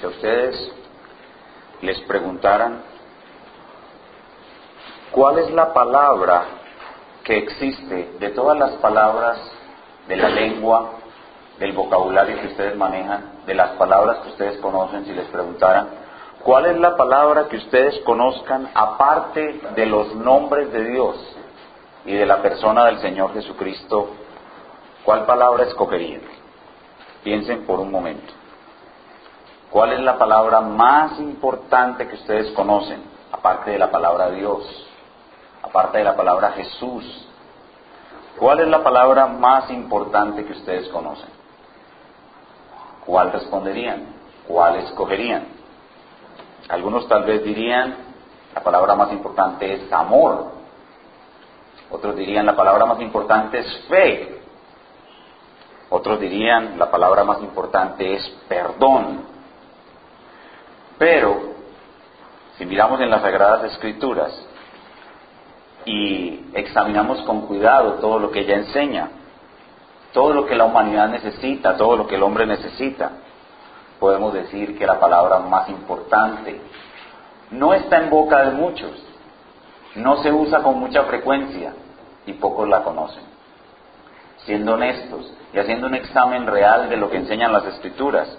Si a ustedes les preguntaran cuál es la palabra que existe de todas las palabras de la lengua, del vocabulario que ustedes manejan, de las palabras que ustedes conocen, si les preguntaran, ¿cuál es la palabra que ustedes conozcan aparte de los nombres de Dios y de la persona del Señor Jesucristo? ¿Cuál palabra escogerían? Piensen por un momento. ¿Cuál es la palabra más importante que ustedes conocen, aparte de la palabra Dios, aparte de la palabra Jesús? ¿Cuál es la palabra más importante que ustedes conocen? ¿Cuál responderían? ¿Cuál escogerían? Algunos tal vez dirían, la palabra más importante es amor. Otros dirían, la palabra más importante es fe. Otros dirían, la palabra más importante es perdón. Pero, si miramos en las Sagradas Escrituras y examinamos con cuidado todo lo que ella enseña, todo lo que la humanidad necesita, todo lo que el hombre necesita, podemos decir que la palabra más importante no está en boca de muchos, no se usa con mucha frecuencia y pocos la conocen. Siendo honestos, y haciendo un examen real de lo que enseñan las escrituras,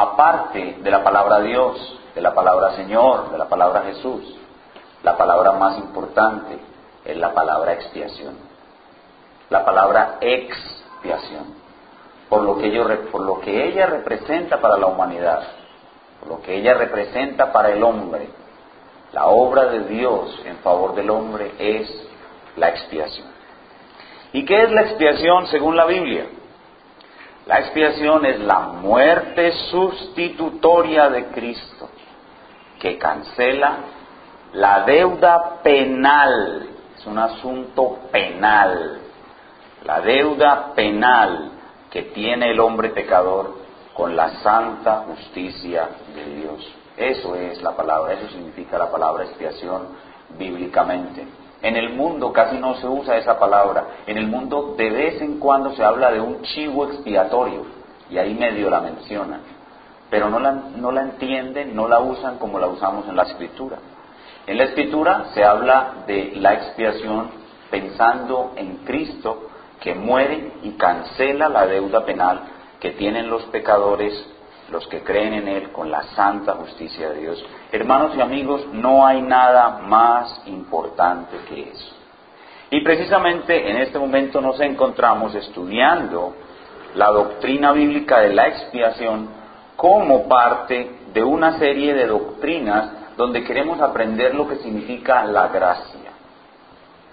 aparte de la palabra Dios, de la palabra Señor, de la palabra Jesús, la palabra más importante es la palabra expiación, la palabra expiación, por lo que, ella representa para la humanidad, por lo que ella representa para el hombre. La obra de Dios en favor del hombre es la expiación. ¿Y qué es la expiación según la Biblia? La expiación es la muerte sustitutoria de Cristo, que cancela la deuda penal. Es un asunto penal. La deuda penal que tiene el hombre pecador con la santa justicia de Dios. Eso es la palabra, eso significa la palabra expiación bíblicamente. En el mundo casi no se usa esa palabra. En el mundo de vez en cuando se habla de un chivo expiatorio y ahí medio la mencionan. Pero no la, no la entienden, no la usan como la usamos en la escritura. En la escritura se habla de la expiación pensando en Cristo que muere y cancela la deuda penal que tienen los pecadores los que creen en Él con la santa justicia de Dios. Hermanos y amigos, no hay nada más importante que eso. Y precisamente en este momento nos encontramos estudiando la doctrina bíblica de la expiación como parte de una serie de doctrinas donde queremos aprender lo que significa la gracia.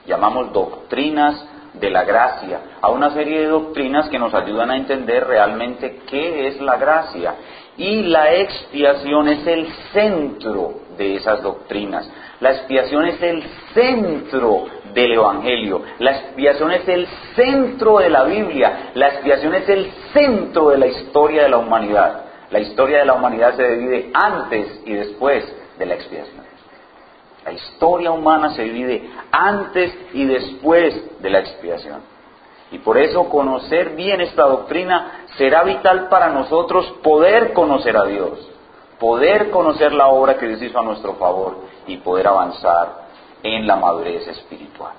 Llamamos doctrinas de la gracia, a una serie de doctrinas que nos ayudan a entender realmente qué es la gracia. Y la expiación es el centro de esas doctrinas. La expiación es el centro del Evangelio. La expiación es el centro de la Biblia. La expiación es el centro de la historia de la humanidad. La historia de la humanidad se divide antes y después de la expiación. La historia humana se divide antes y después de la expiación. Y por eso conocer bien esta doctrina será vital para nosotros poder conocer a Dios, poder conocer la obra que Dios hizo a nuestro favor y poder avanzar en la madurez espiritual.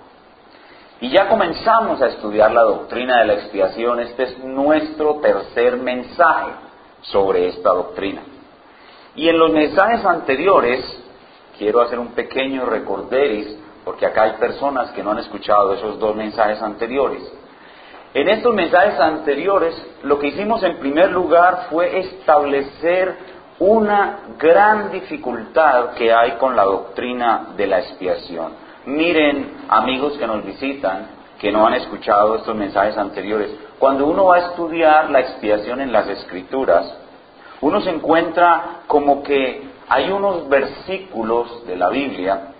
Y ya comenzamos a estudiar la doctrina de la expiación. Este es nuestro tercer mensaje sobre esta doctrina. Y en los mensajes anteriores quiero hacer un pequeño recorderis, porque acá hay personas que no han escuchado esos dos mensajes anteriores. En estos mensajes anteriores, lo que hicimos en primer lugar fue establecer una gran dificultad que hay con la doctrina de la expiación. Miren, amigos que nos visitan, que no han escuchado estos mensajes anteriores, cuando uno va a estudiar la expiación en las escrituras, uno se encuentra como que hay unos versículos de la Biblia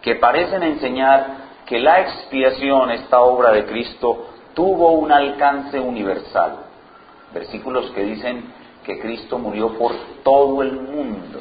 que parecen enseñar que la expiación, esta obra de Cristo, tuvo un alcance universal. Versículos que dicen que Cristo murió por todo el mundo,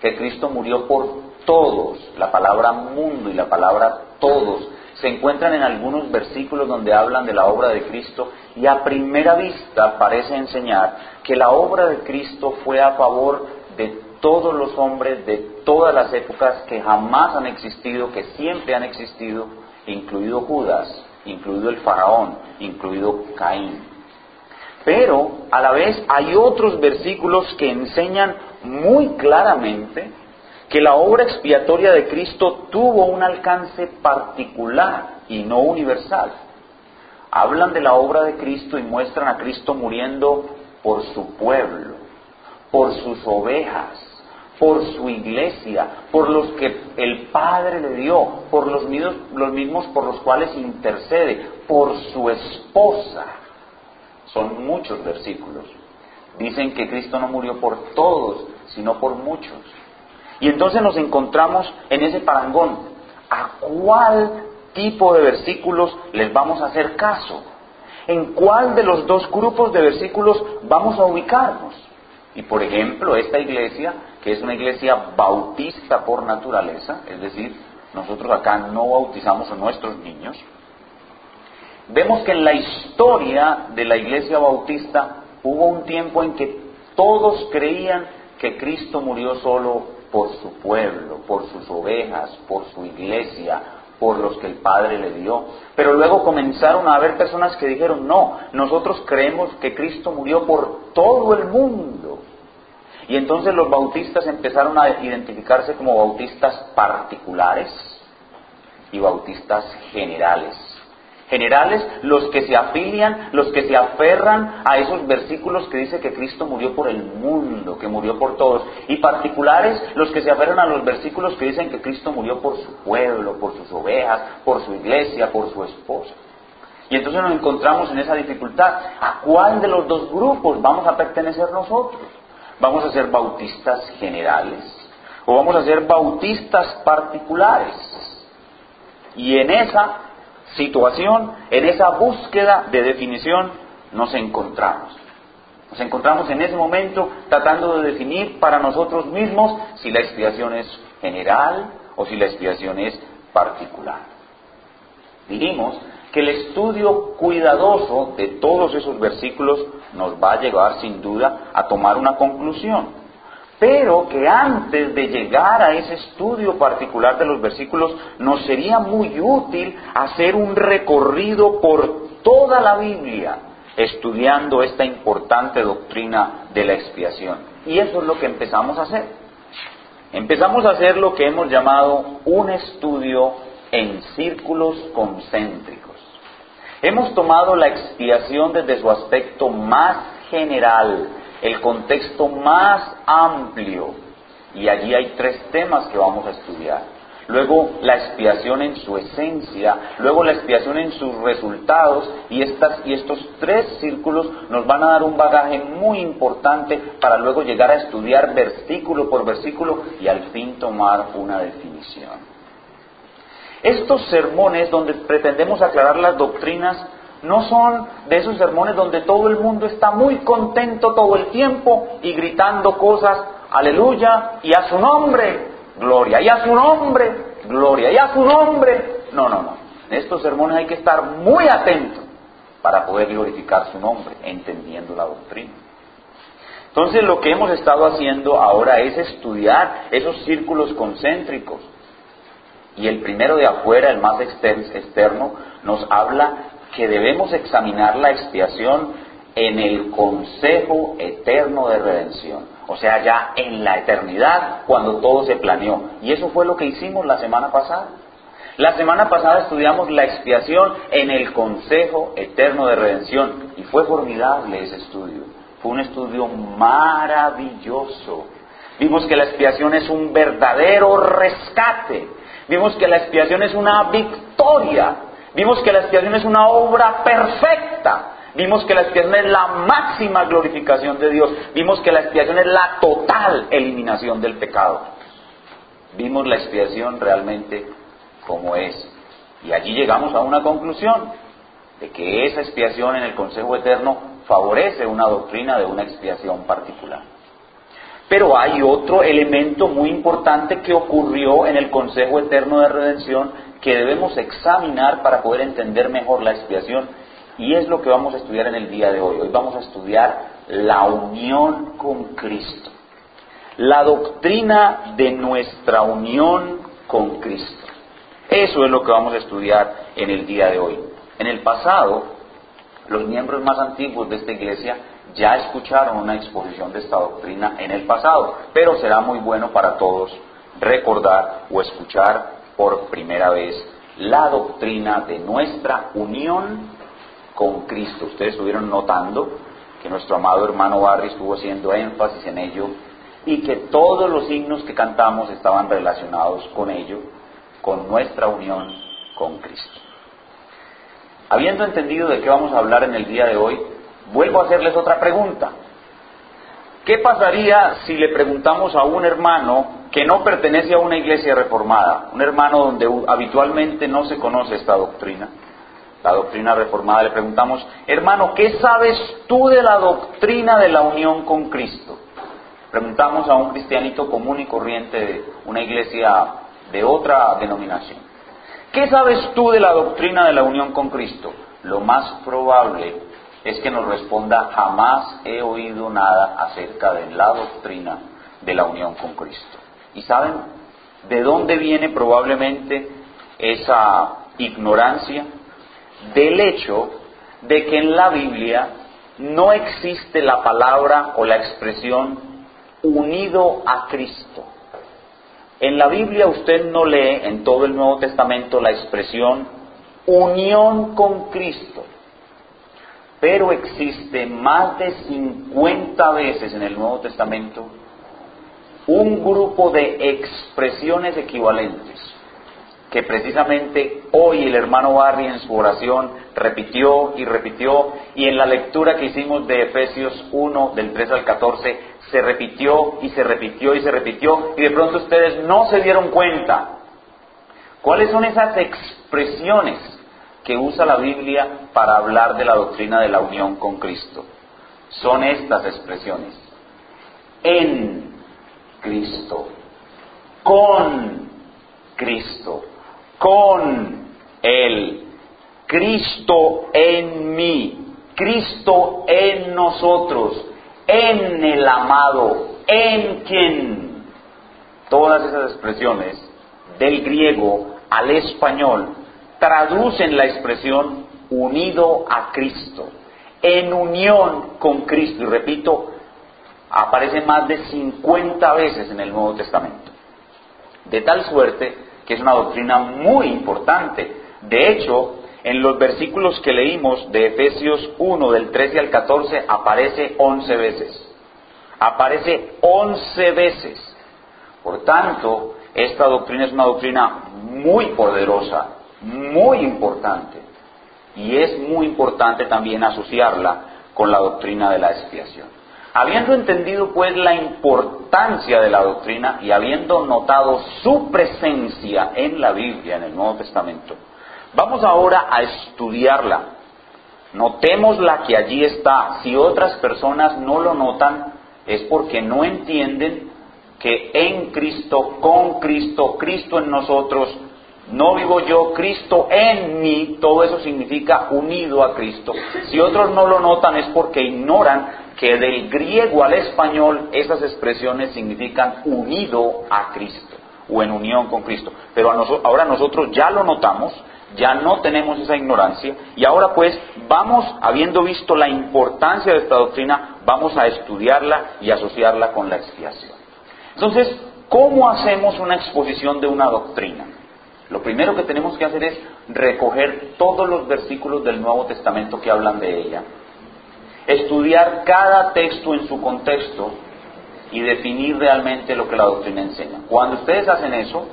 que Cristo murió por todos, la palabra mundo y la palabra todos, se encuentran en algunos versículos donde hablan de la obra de Cristo y a primera vista parece enseñar que la obra de Cristo fue a favor de todos los hombres de todas las épocas que jamás han existido, que siempre han existido, incluido Judas, incluido el faraón, incluido Caín. Pero a la vez hay otros versículos que enseñan muy claramente que la obra expiatoria de Cristo tuvo un alcance particular y no universal. Hablan de la obra de Cristo y muestran a Cristo muriendo por su pueblo, por sus ovejas, por su iglesia, por los que el Padre le dio, por los mismos, los mismos por los cuales intercede, por su esposa. Son muchos versículos. Dicen que Cristo no murió por todos, sino por muchos. Y entonces nos encontramos en ese parangón. ¿A cuál tipo de versículos les vamos a hacer caso? ¿En cuál de los dos grupos de versículos vamos a ubicarnos? Y por ejemplo, esta iglesia, que es una iglesia bautista por naturaleza, es decir, nosotros acá no bautizamos a nuestros niños, vemos que en la historia de la iglesia bautista hubo un tiempo en que todos creían que Cristo murió solo por su pueblo, por sus ovejas, por su iglesia, por los que el Padre le dio. Pero luego comenzaron a haber personas que dijeron, no, nosotros creemos que Cristo murió por todo el mundo. Y entonces los bautistas empezaron a identificarse como bautistas particulares y bautistas generales generales, los que se afilian, los que se aferran a esos versículos que dice que Cristo murió por el mundo, que murió por todos, y particulares, los que se aferran a los versículos que dicen que Cristo murió por su pueblo, por sus ovejas, por su iglesia, por su esposa. Y entonces nos encontramos en esa dificultad. ¿A cuál de los dos grupos vamos a pertenecer nosotros? ¿Vamos a ser bautistas generales o vamos a ser bautistas particulares? Y en esa situación, en esa búsqueda de definición, nos encontramos. Nos encontramos en ese momento tratando de definir para nosotros mismos si la expiación es general o si la expiación es particular. Dijimos que el estudio cuidadoso de todos esos versículos nos va a llevar sin duda a tomar una conclusión pero que antes de llegar a ese estudio particular de los versículos nos sería muy útil hacer un recorrido por toda la Biblia estudiando esta importante doctrina de la expiación. Y eso es lo que empezamos a hacer. Empezamos a hacer lo que hemos llamado un estudio en círculos concéntricos. Hemos tomado la expiación desde su aspecto más general, el contexto más amplio. Y allí hay tres temas que vamos a estudiar. Luego la expiación en su esencia, luego la expiación en sus resultados y, estas, y estos tres círculos nos van a dar un bagaje muy importante para luego llegar a estudiar versículo por versículo y al fin tomar una definición. Estos sermones donde pretendemos aclarar las doctrinas no son de esos sermones donde todo el mundo está muy contento todo el tiempo y gritando cosas, aleluya, y a su nombre, gloria, y a su nombre, gloria, y a su nombre. No, no, no. En estos sermones hay que estar muy atentos para poder glorificar su nombre, entendiendo la doctrina. Entonces lo que hemos estado haciendo ahora es estudiar esos círculos concéntricos. Y el primero de afuera, el más externo, nos habla que debemos examinar la expiación en el consejo eterno de redención. O sea, ya en la eternidad, cuando todo se planeó. Y eso fue lo que hicimos la semana pasada. La semana pasada estudiamos la expiación en el consejo eterno de redención. Y fue formidable ese estudio. Fue un estudio maravilloso. Vimos que la expiación es un verdadero rescate. Vimos que la expiación es una victoria Vimos que la expiación es una obra perfecta. Vimos que la expiación es la máxima glorificación de Dios. Vimos que la expiación es la total eliminación del pecado. Vimos la expiación realmente como es. Y allí llegamos a una conclusión de que esa expiación en el Consejo Eterno favorece una doctrina de una expiación particular. Pero hay otro elemento muy importante que ocurrió en el Consejo Eterno de Redención que debemos examinar para poder entender mejor la expiación y es lo que vamos a estudiar en el día de hoy. Hoy vamos a estudiar la unión con Cristo, la doctrina de nuestra unión con Cristo. Eso es lo que vamos a estudiar en el día de hoy. En el pasado, los miembros más antiguos de esta iglesia ya escucharon una exposición de esta doctrina en el pasado, pero será muy bueno para todos recordar o escuchar por primera vez la doctrina de nuestra unión con Cristo. Ustedes estuvieron notando que nuestro amado hermano Barry estuvo haciendo énfasis en ello y que todos los signos que cantamos estaban relacionados con ello, con nuestra unión con Cristo. Habiendo entendido de qué vamos a hablar en el día de hoy, vuelvo a hacerles otra pregunta. ¿Qué pasaría si le preguntamos a un hermano que no pertenece a una iglesia reformada, un hermano donde habitualmente no se conoce esta doctrina, la doctrina reformada, le preguntamos, hermano, ¿qué sabes tú de la doctrina de la unión con Cristo? Preguntamos a un cristianito común y corriente de una iglesia de otra denominación. ¿Qué sabes tú de la doctrina de la unión con Cristo? Lo más probable es que nos responda, jamás he oído nada acerca de la doctrina de la unión con Cristo. ¿Y saben de dónde viene probablemente esa ignorancia? Del hecho de que en la Biblia no existe la palabra o la expresión unido a Cristo. En la Biblia usted no lee en todo el Nuevo Testamento la expresión unión con Cristo pero existe más de 50 veces en el Nuevo Testamento un grupo de expresiones equivalentes que precisamente hoy el hermano Barry en su oración repitió y repitió y en la lectura que hicimos de Efesios 1 del 3 al 14 se repitió y se repitió y se repitió y de pronto ustedes no se dieron cuenta. ¿Cuáles son esas expresiones que usa la Biblia para hablar de la doctrina de la unión con Cristo. Son estas expresiones. En Cristo, con Cristo, con Él, Cristo en mí, Cristo en nosotros, en el amado, en quien. Todas esas expresiones del griego al español traducen la expresión unido a Cristo, en unión con Cristo. Y repito, aparece más de 50 veces en el Nuevo Testamento. De tal suerte que es una doctrina muy importante. De hecho, en los versículos que leímos de Efesios 1, del 13 al 14, aparece 11 veces. Aparece 11 veces. Por tanto, esta doctrina es una doctrina muy poderosa, muy importante. Y es muy importante también asociarla con la doctrina de la expiación. Habiendo entendido pues la importancia de la doctrina y habiendo notado su presencia en la Biblia, en el Nuevo Testamento, vamos ahora a estudiarla. Notémosla que allí está. Si otras personas no lo notan, es porque no entienden que en Cristo, con Cristo, Cristo en nosotros, no vivo yo, Cristo en mí, todo eso significa unido a Cristo. Si otros no lo notan es porque ignoran que del griego al español esas expresiones significan unido a Cristo o en unión con Cristo. Pero ahora nosotros ya lo notamos, ya no tenemos esa ignorancia y ahora pues vamos, habiendo visto la importancia de esta doctrina, vamos a estudiarla y asociarla con la expiación. Entonces, ¿cómo hacemos una exposición de una doctrina? Lo primero que tenemos que hacer es recoger todos los versículos del Nuevo Testamento que hablan de ella, estudiar cada texto en su contexto y definir realmente lo que la doctrina enseña. Cuando ustedes hacen eso,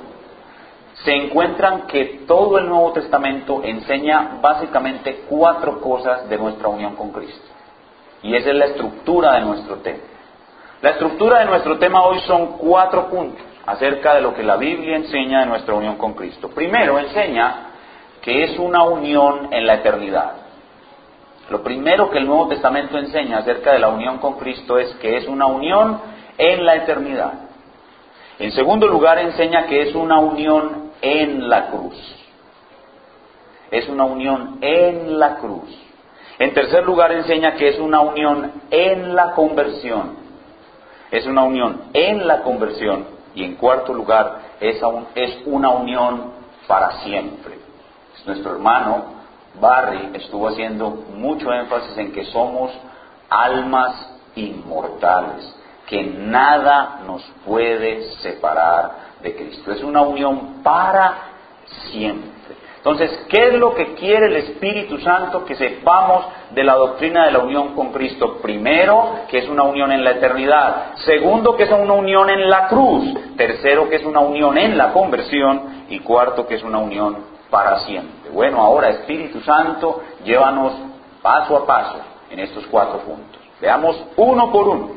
se encuentran que todo el Nuevo Testamento enseña básicamente cuatro cosas de nuestra unión con Cristo. Y esa es la estructura de nuestro tema. La estructura de nuestro tema hoy son cuatro puntos acerca de lo que la Biblia enseña de nuestra unión con Cristo. Primero, enseña que es una unión en la eternidad. Lo primero que el Nuevo Testamento enseña acerca de la unión con Cristo es que es una unión en la eternidad. En segundo lugar, enseña que es una unión en la cruz. es una unión en la cruz. En tercer lugar enseña que es una unión en la conversión. Es una unión en la conversión. Y en cuarto lugar es, es una unión para siempre. Nuestro hermano Barry estuvo haciendo mucho énfasis en que somos almas inmortales, que nada nos puede separar de Cristo. Es una unión para siempre. Entonces, ¿qué es lo que quiere el Espíritu Santo que sepamos de la doctrina de la unión con Cristo? Primero, que es una unión en la eternidad. Segundo, que es una unión en la cruz. Tercero, que es una unión en la conversión. Y cuarto, que es una unión para siempre. Bueno, ahora Espíritu Santo, llévanos paso a paso en estos cuatro puntos. Veamos uno por uno.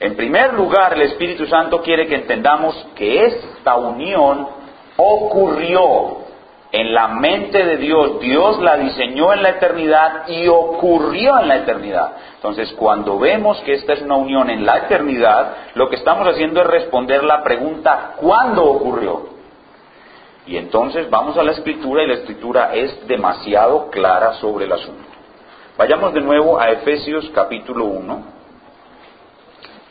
En primer lugar, el Espíritu Santo quiere que entendamos que esta unión ocurrió en la mente de Dios, Dios la diseñó en la eternidad y ocurrió en la eternidad. Entonces, cuando vemos que esta es una unión en la eternidad, lo que estamos haciendo es responder la pregunta ¿cuándo ocurrió? Y entonces vamos a la escritura y la escritura es demasiado clara sobre el asunto. Vayamos de nuevo a Efesios capítulo 1.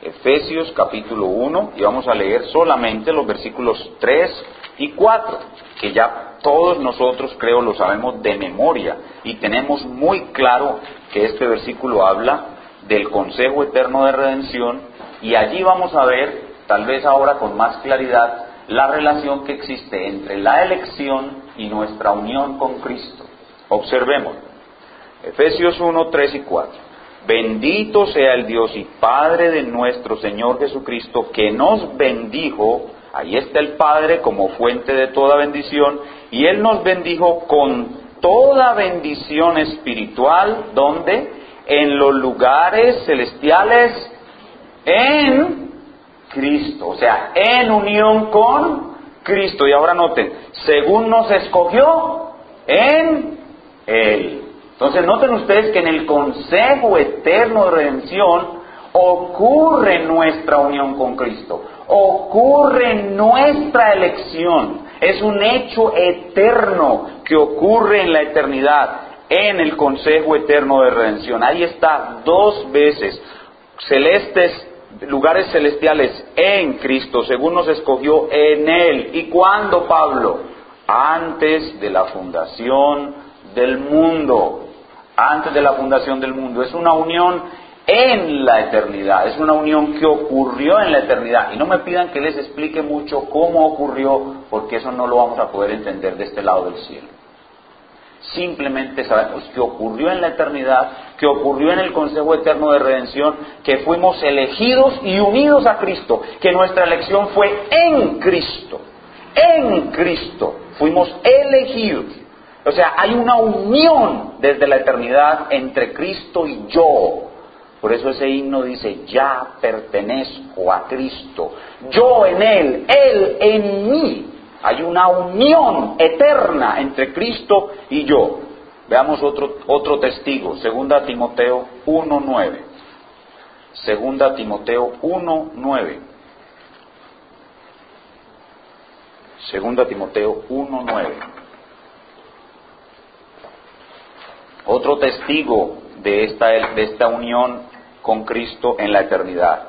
Efesios capítulo 1 y vamos a leer solamente los versículos 3 y 4, que ya todos nosotros creo lo sabemos de memoria y tenemos muy claro que este versículo habla del consejo eterno de redención y allí vamos a ver, tal vez ahora con más claridad, la relación que existe entre la elección y nuestra unión con Cristo. Observemos. Efesios 1, 3 y 4. Bendito sea el Dios y Padre de nuestro Señor Jesucristo, que nos bendijo Ahí está el Padre como fuente de toda bendición y Él nos bendijo con toda bendición espiritual, ¿dónde? En los lugares celestiales en Cristo, o sea, en unión con Cristo. Y ahora noten, según nos escogió en Él. Entonces noten ustedes que en el consejo eterno de redención ocurre nuestra unión con Cristo ocurre nuestra elección. Es un hecho eterno que ocurre en la eternidad, en el consejo eterno de redención. Ahí está dos veces, celestes, lugares celestiales en Cristo, según nos escogió en Él. ¿Y cuándo, Pablo? Antes de la fundación del mundo. Antes de la fundación del mundo. Es una unión en la eternidad. Es una unión que ocurrió en la eternidad. Y no me pidan que les explique mucho cómo ocurrió, porque eso no lo vamos a poder entender de este lado del cielo. Simplemente sabemos que ocurrió en la eternidad, que ocurrió en el Consejo Eterno de Redención, que fuimos elegidos y unidos a Cristo, que nuestra elección fue en Cristo. En Cristo fuimos elegidos. O sea, hay una unión desde la eternidad entre Cristo y yo. Por eso ese himno dice, ya pertenezco a Cristo, yo en Él, Él en mí. Hay una unión eterna entre Cristo y yo. Veamos otro, otro testigo, Segunda Timoteo 1.9. Segunda Timoteo 1.9. Segunda Timoteo 1.9. Otro testigo de esta, de esta unión con Cristo en la eternidad.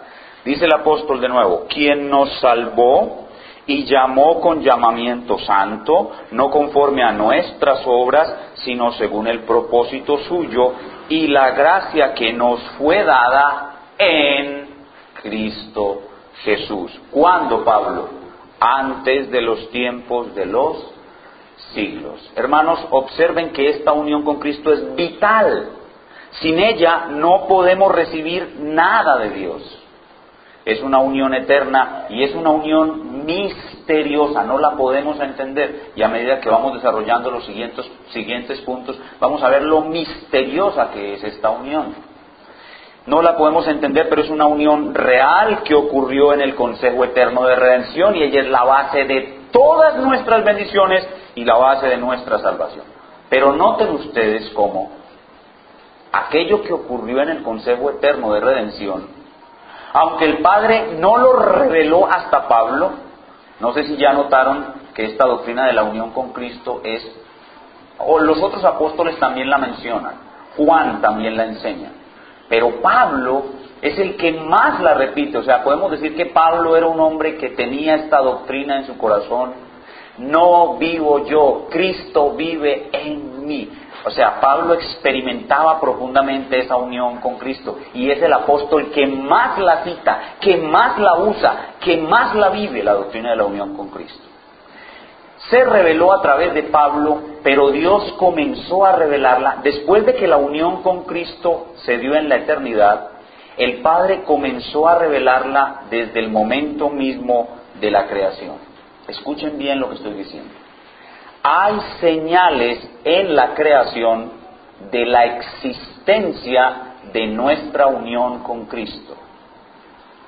Dice el apóstol de nuevo, quien nos salvó y llamó con llamamiento santo, no conforme a nuestras obras, sino según el propósito suyo y la gracia que nos fue dada en Cristo Jesús. ¿Cuándo, Pablo? Antes de los tiempos de los siglos. Hermanos, observen que esta unión con Cristo es vital sin ella no podemos recibir nada de Dios. Es una unión eterna y es una unión misteriosa, no la podemos entender. Y a medida que vamos desarrollando los siguientes, siguientes puntos, vamos a ver lo misteriosa que es esta unión. No la podemos entender, pero es una unión real que ocurrió en el Consejo Eterno de Redención y ella es la base de todas nuestras bendiciones y la base de nuestra salvación. Pero noten ustedes cómo aquello que ocurrió en el Consejo Eterno de Redención, aunque el Padre no lo reveló hasta Pablo, no sé si ya notaron que esta doctrina de la unión con Cristo es O los otros apóstoles también la mencionan. Juan también la enseña. Pero Pablo es el que más la repite. O sea, podemos decir que Pablo era un hombre que tenía esta doctrina en su corazón. No vivo yo, Cristo vive en mí. O sea, Pablo experimentaba profundamente esa unión con Cristo y es el apóstol que más la cita, que más la usa, que más la vive la doctrina de la unión con Cristo. Se reveló a través de Pablo, pero Dios comenzó a revelarla después de que la unión con Cristo se dio en la eternidad. El Padre comenzó a revelarla desde el momento mismo de la creación. Escuchen bien lo que estoy diciendo hay señales en la creación de la existencia de nuestra unión con Cristo.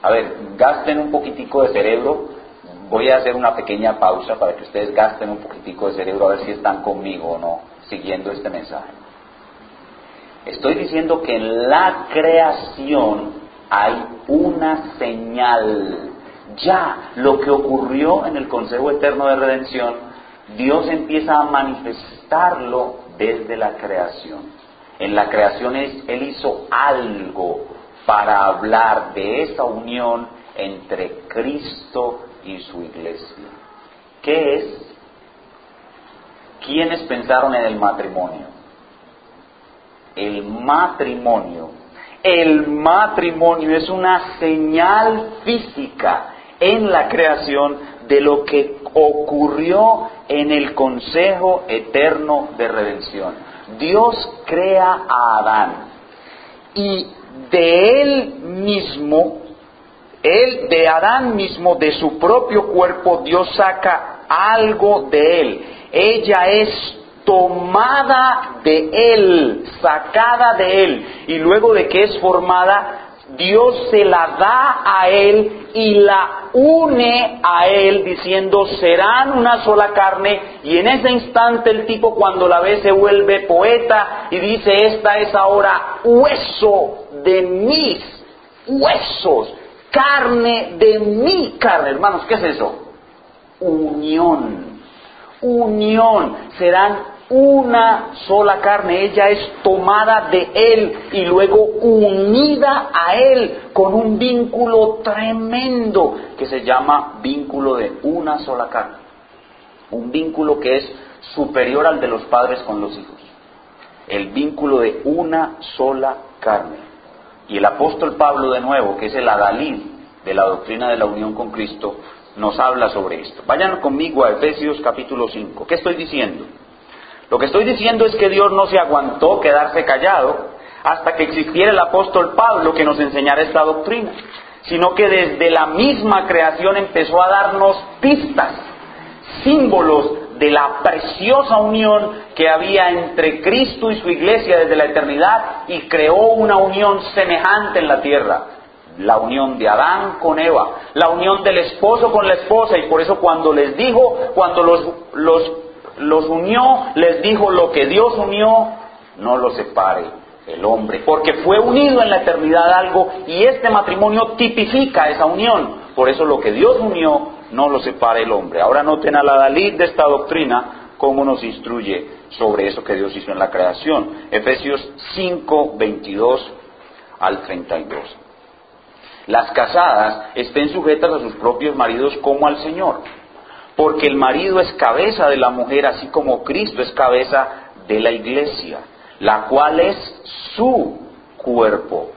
A ver, gasten un poquitico de cerebro. Voy a hacer una pequeña pausa para que ustedes gasten un poquitico de cerebro a ver si están conmigo o no siguiendo este mensaje. Estoy diciendo que en la creación hay una señal. Ya lo que ocurrió en el Consejo Eterno de Redención Dios empieza a manifestarlo desde la creación. En la creación Él hizo algo para hablar de esa unión entre Cristo y su iglesia. ¿Qué es? ¿Quiénes pensaron en el matrimonio? El matrimonio. El matrimonio es una señal física en la creación de lo que ocurrió en el consejo eterno de redención. Dios crea a Adán y de él mismo, él, de Adán mismo, de su propio cuerpo, Dios saca algo de él. Ella es tomada de él, sacada de él, y luego de que es formada, Dios se la da a él y la une a él diciendo serán una sola carne y en ese instante el tipo cuando la ve se vuelve poeta y dice esta es ahora hueso de mis huesos, carne de mi carne. Hermanos, ¿qué es eso? Unión. Unión. Serán una sola carne, ella es tomada de Él y luego unida a Él con un vínculo tremendo que se llama vínculo de una sola carne. Un vínculo que es superior al de los padres con los hijos. El vínculo de una sola carne. Y el apóstol Pablo de nuevo, que es el adalid de la doctrina de la unión con Cristo, nos habla sobre esto. Vayan conmigo a Efesios capítulo 5. ¿Qué estoy diciendo? Lo que estoy diciendo es que Dios no se aguantó quedarse callado hasta que existiera el apóstol Pablo que nos enseñara esta doctrina, sino que desde la misma creación empezó a darnos pistas, símbolos de la preciosa unión que había entre Cristo y su iglesia desde la eternidad y creó una unión semejante en la tierra. La unión de Adán con Eva, la unión del esposo con la esposa, y por eso cuando les dijo, cuando los, los unió, les dijo lo que Dios unió, no lo separe el hombre, porque fue unido en la eternidad algo y este matrimonio tipifica esa unión. Por eso lo que Dios unió, no lo separe el hombre. Ahora noten a la Dalí de esta doctrina cómo nos instruye sobre eso que Dios hizo en la creación. Efesios 5, 22 al 32. Las casadas estén sujetas a sus propios maridos como al Señor porque el marido es cabeza de la mujer, así como Cristo es cabeza de la iglesia, la cual es su cuerpo,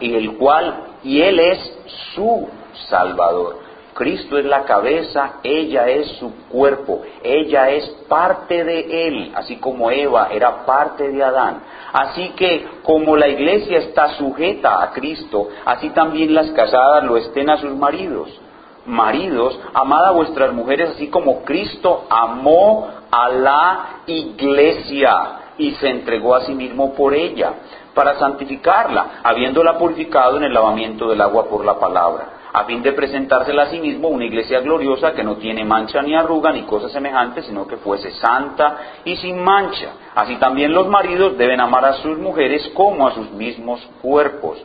y el cual y él es su salvador. Cristo es la cabeza, ella es su cuerpo, ella es parte de él, así como Eva era parte de Adán. Así que como la iglesia está sujeta a Cristo, así también las casadas lo estén a sus maridos maridos, amad a vuestras mujeres así como Cristo amó a la iglesia y se entregó a sí mismo por ella, para santificarla, habiéndola purificado en el lavamiento del agua por la palabra, a fin de presentársela a sí mismo una iglesia gloriosa que no tiene mancha ni arruga ni cosa semejante, sino que fuese santa y sin mancha. Así también los maridos deben amar a sus mujeres como a sus mismos cuerpos.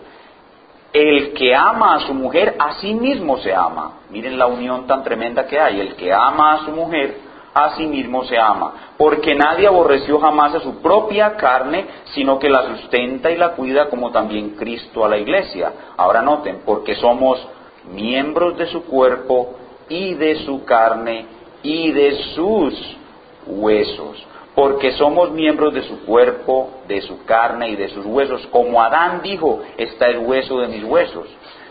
El que ama a su mujer, a sí mismo se ama. Miren la unión tan tremenda que hay. El que ama a su mujer, a sí mismo se ama, porque nadie aborreció jamás a su propia carne, sino que la sustenta y la cuida como también Cristo a la iglesia. Ahora noten, porque somos miembros de su cuerpo y de su carne y de sus huesos, porque somos miembros de su cuerpo, de su carne y de sus huesos. Como Adán dijo, está el hueso de mis huesos.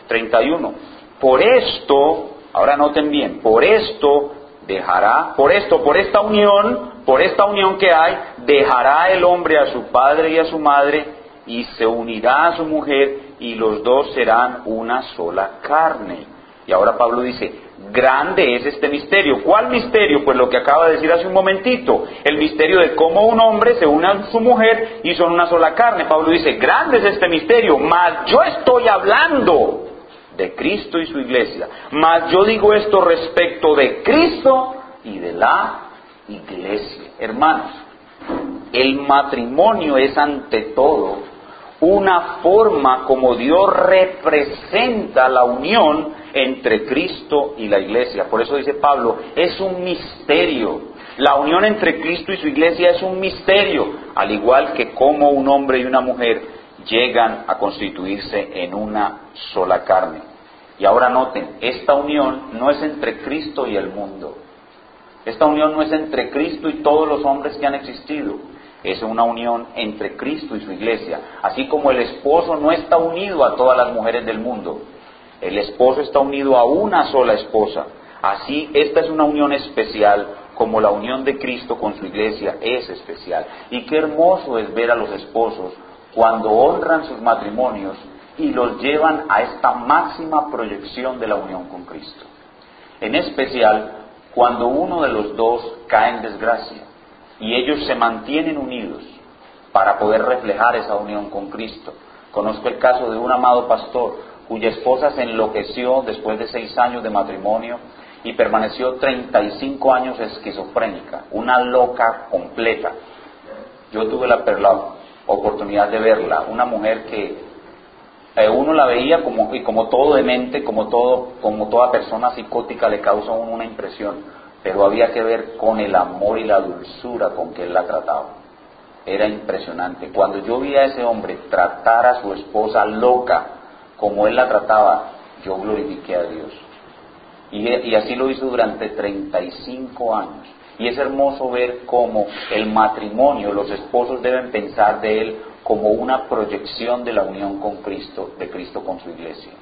31. Por esto, ahora noten bien, por esto dejará, por esto, por esta unión, por esta unión que hay, dejará el hombre a su padre y a su madre y se unirá a su mujer y los dos serán una sola carne. Y ahora Pablo dice, grande es este misterio. ¿Cuál misterio? Pues lo que acaba de decir hace un momentito, el misterio de cómo un hombre se une a su mujer y son una sola carne. Pablo dice, grande es este misterio, mas yo estoy hablando de Cristo y su iglesia. Mas yo digo esto respecto de Cristo y de la iglesia. Hermanos, el matrimonio es ante todo una forma como Dios representa la unión entre Cristo y la iglesia. Por eso dice Pablo, es un misterio. La unión entre Cristo y su iglesia es un misterio, al igual que como un hombre y una mujer llegan a constituirse en una sola carne. Y ahora noten, esta unión no es entre Cristo y el mundo. Esta unión no es entre Cristo y todos los hombres que han existido. Es una unión entre Cristo y su iglesia. Así como el esposo no está unido a todas las mujeres del mundo. El esposo está unido a una sola esposa. Así, esta es una unión especial, como la unión de Cristo con su iglesia es especial. Y qué hermoso es ver a los esposos cuando honran sus matrimonios y los llevan a esta máxima proyección de la unión con Cristo. En especial cuando uno de los dos cae en desgracia y ellos se mantienen unidos para poder reflejar esa unión con Cristo. Conozco el caso de un amado pastor cuya esposa se enloqueció después de seis años de matrimonio y permaneció 35 años esquizofrénica, una loca completa. Yo tuve la, la oportunidad de verla, una mujer que eh, uno la veía como, y como todo demente, como, todo, como toda persona psicótica le causa uno una impresión, pero había que ver con el amor y la dulzura con que él la trataba. Era impresionante. Cuando yo vi a ese hombre tratar a su esposa loca como él la trataba, yo glorifiqué a Dios. Y, así lo hizo durante 35 años. Y es hermoso ver cómo el matrimonio, los esposos deben pensar de él como una proyección de la unión con Cristo, de Cristo con su iglesia.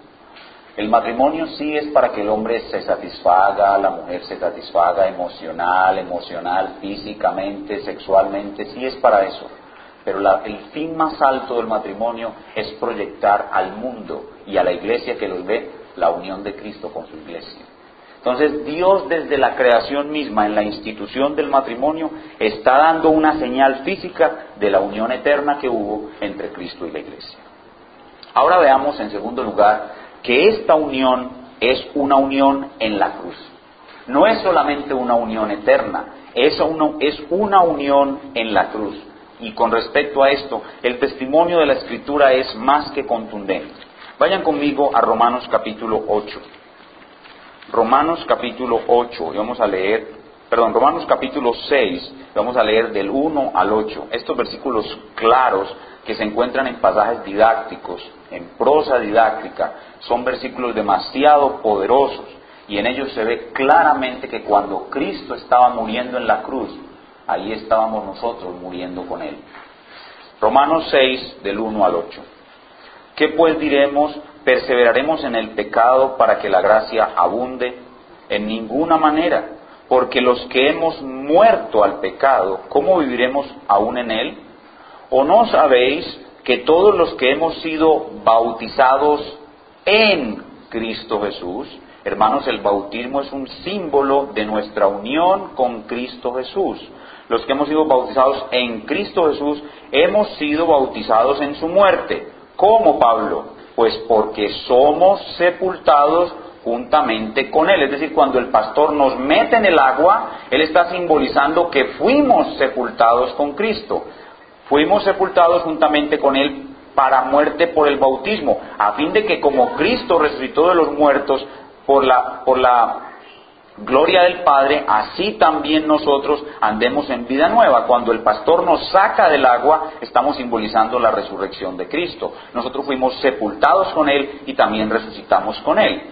El matrimonio sí es para que el hombre se satisfaga, la mujer se satisfaga emocional, emocional, físicamente, sexualmente, sí es para eso. Pero el fin más alto del matrimonio es proyectar al mundo y a la iglesia que los ve la unión de Cristo con su iglesia. Entonces Dios desde la creación misma, en la institución del matrimonio, está dando una señal física de la unión eterna que hubo entre Cristo y la iglesia. Ahora veamos en segundo lugar que esta unión es una unión en la cruz. No es solamente una unión eterna, es una, es una unión en la cruz. Y con respecto a esto, el testimonio de la Escritura es más que contundente. Vayan conmigo a Romanos capítulo 8. Romanos capítulo 8, y vamos a leer, perdón, Romanos capítulo 6, vamos a leer del 1 al 8. Estos versículos claros que se encuentran en pasajes didácticos, en prosa didáctica, son versículos demasiado poderosos y en ellos se ve claramente que cuando Cristo estaba muriendo en la cruz, ahí estábamos nosotros muriendo con Él. Romanos 6, del 1 al 8. ¿Qué pues diremos? ¿Perseveraremos en el pecado para que la gracia abunde? En ninguna manera, porque los que hemos muerto al pecado, ¿cómo viviremos aún en él? ¿O no sabéis que todos los que hemos sido bautizados en Cristo Jesús, hermanos, el bautismo es un símbolo de nuestra unión con Cristo Jesús. Los que hemos sido bautizados en Cristo Jesús, hemos sido bautizados en su muerte ¿Cómo Pablo? Pues porque somos sepultados juntamente con Él. Es decir, cuando el pastor nos mete en el agua, Él está simbolizando que fuimos sepultados con Cristo. Fuimos sepultados juntamente con Él para muerte por el bautismo, a fin de que como Cristo resucitó de los muertos por la, por la gloria del Padre, así también nosotros andemos en vida nueva. Cuando el pastor nos saca del agua, estamos simbolizando la resurrección de Cristo. Nosotros fuimos sepultados con Él y también resucitamos con Él.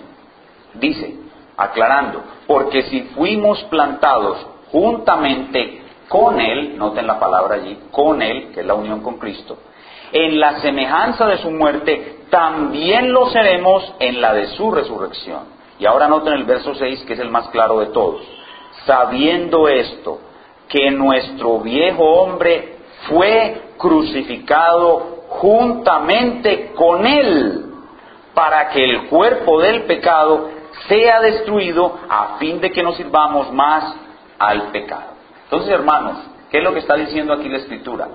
Dice, aclarando, porque si fuimos plantados juntamente con Él, noten la palabra allí, con Él, que es la unión con Cristo, en la semejanza de su muerte, también lo seremos en la de su resurrección. Y ahora noten el verso 6, que es el más claro de todos. Sabiendo esto, que nuestro viejo hombre fue crucificado juntamente con él, para que el cuerpo del pecado sea destruido a fin de que nos sirvamos más al pecado. Entonces, hermanos, ¿qué es lo que está diciendo aquí la Escritura?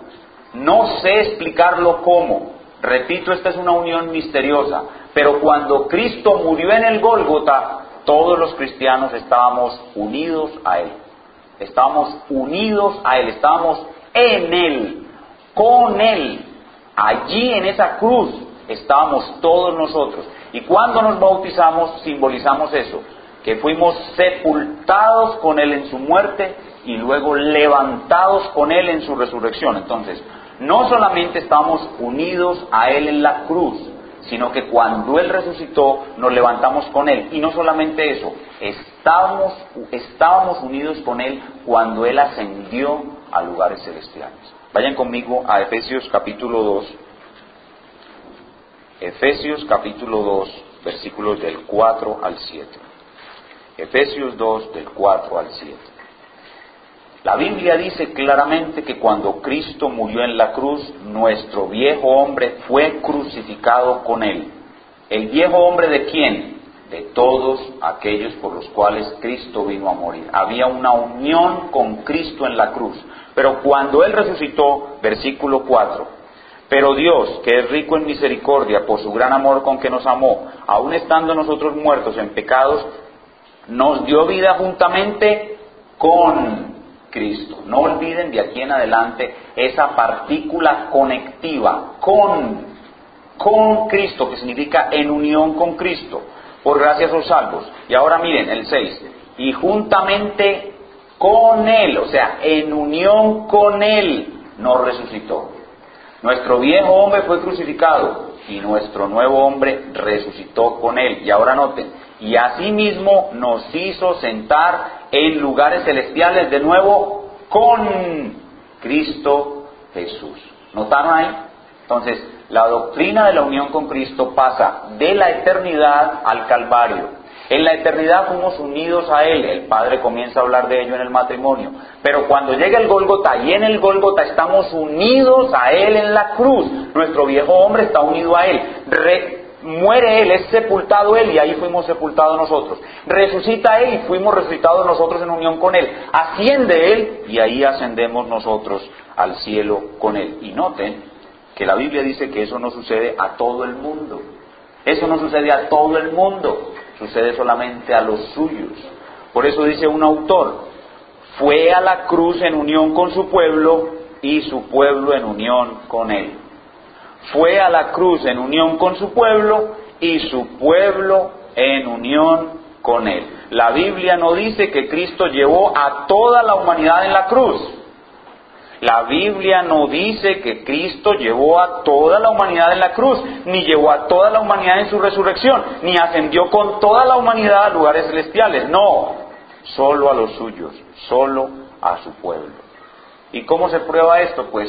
No sé explicarlo cómo. Repito, esta es una unión misteriosa. Pero cuando Cristo murió en el Gólgota, todos los cristianos estábamos unidos a Él. Estábamos unidos a Él, estábamos en Él, con Él. Allí en esa cruz estábamos todos nosotros. Y cuando nos bautizamos simbolizamos eso, que fuimos sepultados con Él en su muerte y luego levantados con Él en su resurrección. Entonces, no solamente estamos unidos a Él en la cruz, sino que cuando Él resucitó nos levantamos con Él. Y no solamente eso, estábamos, estábamos unidos con Él cuando Él ascendió a lugares celestiales. Vayan conmigo a Efesios capítulo 2. Efesios capítulo 2, versículos del 4 al 7. Efesios 2 del 4 al 7. La Biblia dice claramente que cuando Cristo murió en la cruz, nuestro viejo hombre fue crucificado con él. ¿El viejo hombre de quién? De todos aquellos por los cuales Cristo vino a morir. Había una unión con Cristo en la cruz. Pero cuando Él resucitó, versículo 4, pero Dios, que es rico en misericordia por su gran amor con que nos amó, aun estando nosotros muertos en pecados, nos dio vida juntamente con Cristo. No olviden de aquí en adelante esa partícula conectiva con, con Cristo, que significa en unión con Cristo. Por gracia son salvos. Y ahora miren el 6. Y juntamente con Él, o sea, en unión con Él, nos resucitó. Nuestro viejo hombre fue crucificado y nuestro nuevo hombre resucitó con Él. Y ahora noten, y asimismo nos hizo sentar en lugares celestiales de nuevo con Cristo Jesús. ¿Notaron ahí? Entonces, la doctrina de la unión con Cristo pasa de la eternidad al Calvario. En la eternidad fuimos unidos a Él, el Padre comienza a hablar de ello en el matrimonio, pero cuando llega el Gólgota y en el Gólgota estamos unidos a Él en la cruz, nuestro viejo hombre está unido a Él, muere Él, es sepultado Él y ahí fuimos sepultados nosotros. Resucita Él y fuimos resucitados nosotros en unión con Él. Asciende Él y ahí ascendemos nosotros al cielo con Él. Y noten que la Biblia dice que eso no sucede a todo el mundo. Eso no sucede a todo el mundo, sucede solamente a los suyos. Por eso dice un autor, fue a la cruz en unión con su pueblo y su pueblo en unión con él fue a la cruz en unión con su pueblo y su pueblo en unión con él. La Biblia no dice que Cristo llevó a toda la humanidad en la cruz. La Biblia no dice que Cristo llevó a toda la humanidad en la cruz, ni llevó a toda la humanidad en su resurrección, ni ascendió con toda la humanidad a lugares celestiales. No, solo a los suyos, solo a su pueblo. ¿Y cómo se prueba esto? Pues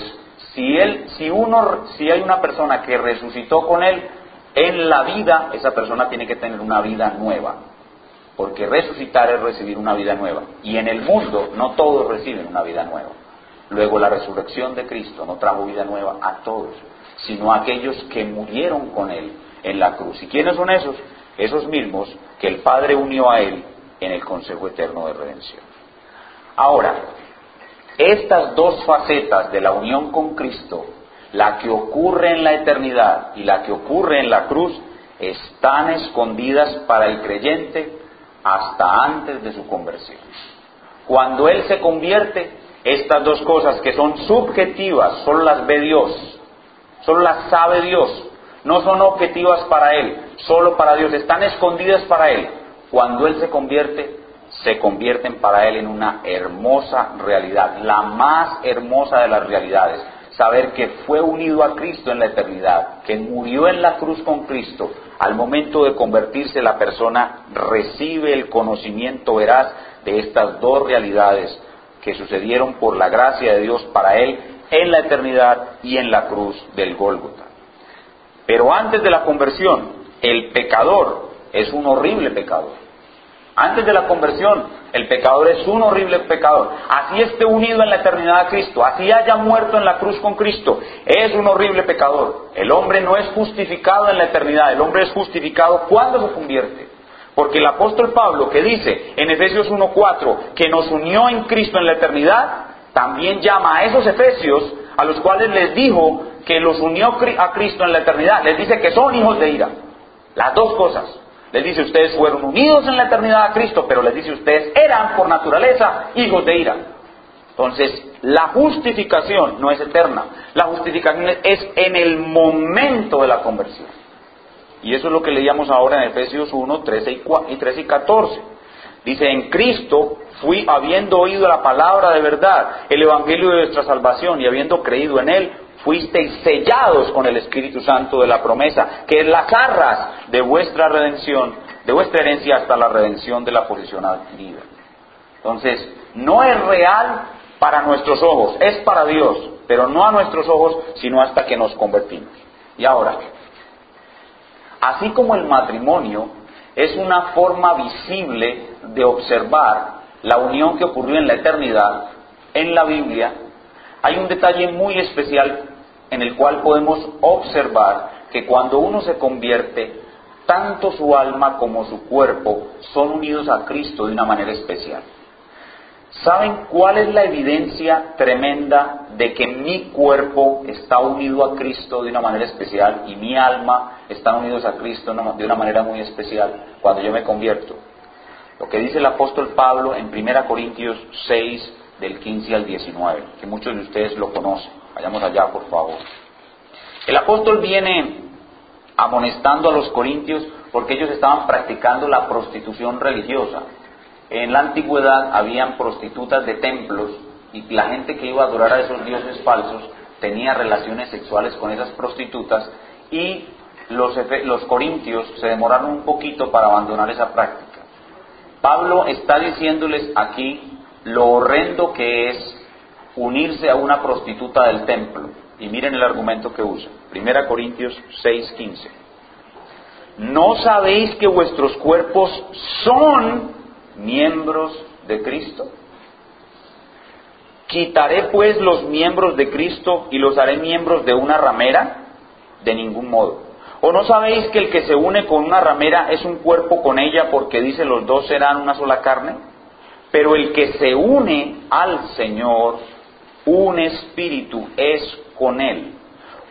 si él, si uno, si hay una persona que resucitó con él en la vida, esa persona tiene que tener una vida nueva. Porque resucitar es recibir una vida nueva. Y en el mundo no todos reciben una vida nueva. Luego la resurrección de Cristo no trajo vida nueva a todos, sino a aquellos que murieron con Él en la cruz. ¿Y quiénes son esos? Esos mismos que el Padre unió a Él en el Consejo Eterno de Redención. Ahora, estas dos facetas de la unión con Cristo, la que ocurre en la eternidad y la que ocurre en la cruz, están escondidas para el creyente hasta antes de su conversión. Cuando Él se convierte, estas dos cosas que son subjetivas, solo las ve Dios, solo las sabe Dios, no son objetivas para Él, solo para Dios, están escondidas para Él. Cuando Él se convierte, se convierten para él en una hermosa realidad, la más hermosa de las realidades. Saber que fue unido a Cristo en la eternidad, que murió en la cruz con Cristo, al momento de convertirse la persona recibe el conocimiento veraz de estas dos realidades que sucedieron por la gracia de Dios para él en la eternidad y en la cruz del Gólgota. Pero antes de la conversión, el pecador es un horrible pecador. Antes de la conversión, el pecador es un horrible pecador. Así esté unido en la eternidad a Cristo, así haya muerto en la cruz con Cristo, es un horrible pecador. El hombre no es justificado en la eternidad, el hombre es justificado cuando se convierte. Porque el apóstol Pablo que dice en Efesios 1.4 que nos unió en Cristo en la eternidad, también llama a esos efesios a los cuales les dijo que los unió a Cristo en la eternidad, les dice que son hijos de ira. Las dos cosas. Les dice ustedes fueron unidos en la eternidad a Cristo, pero les dice ustedes eran por naturaleza hijos de ira. Entonces, la justificación no es eterna. La justificación es en el momento de la conversión. Y eso es lo que leíamos ahora en Efesios 1, 13 y 13 y 14. Dice, en Cristo fui habiendo oído la palabra de verdad, el Evangelio de nuestra salvación, y habiendo creído en él, fuisteis sellados con el Espíritu Santo de la promesa, que es las arras de vuestra redención, de vuestra herencia hasta la redención de la posición adquirida. Entonces, no es real para nuestros ojos, es para Dios, pero no a nuestros ojos, sino hasta que nos convertimos. Y ahora, así como el matrimonio es una forma visible de observar la unión que ocurrió en la eternidad, en la Biblia, hay un detalle muy especial en el cual podemos observar que cuando uno se convierte, tanto su alma como su cuerpo son unidos a Cristo de una manera especial. ¿Saben cuál es la evidencia tremenda de que mi cuerpo está unido a Cristo de una manera especial y mi alma está unidos a Cristo de una manera muy especial cuando yo me convierto? Lo que dice el apóstol Pablo en 1 Corintios 6, del 15 al 19, que muchos de ustedes lo conocen. Vayamos allá, por favor. El apóstol viene amonestando a los corintios porque ellos estaban practicando la prostitución religiosa. En la antigüedad habían prostitutas de templos y la gente que iba a adorar a esos dioses falsos tenía relaciones sexuales con esas prostitutas y los, los corintios se demoraron un poquito para abandonar esa práctica. Pablo está diciéndoles aquí lo horrendo que es unirse a una prostituta del templo. Y miren el argumento que usa. Primera Corintios 6:15. ¿No sabéis que vuestros cuerpos son miembros de Cristo? ¿Quitaré pues los miembros de Cristo y los haré miembros de una ramera? De ningún modo. ¿O no sabéis que el que se une con una ramera es un cuerpo con ella porque dice los dos serán una sola carne? Pero el que se une al Señor un espíritu es con él.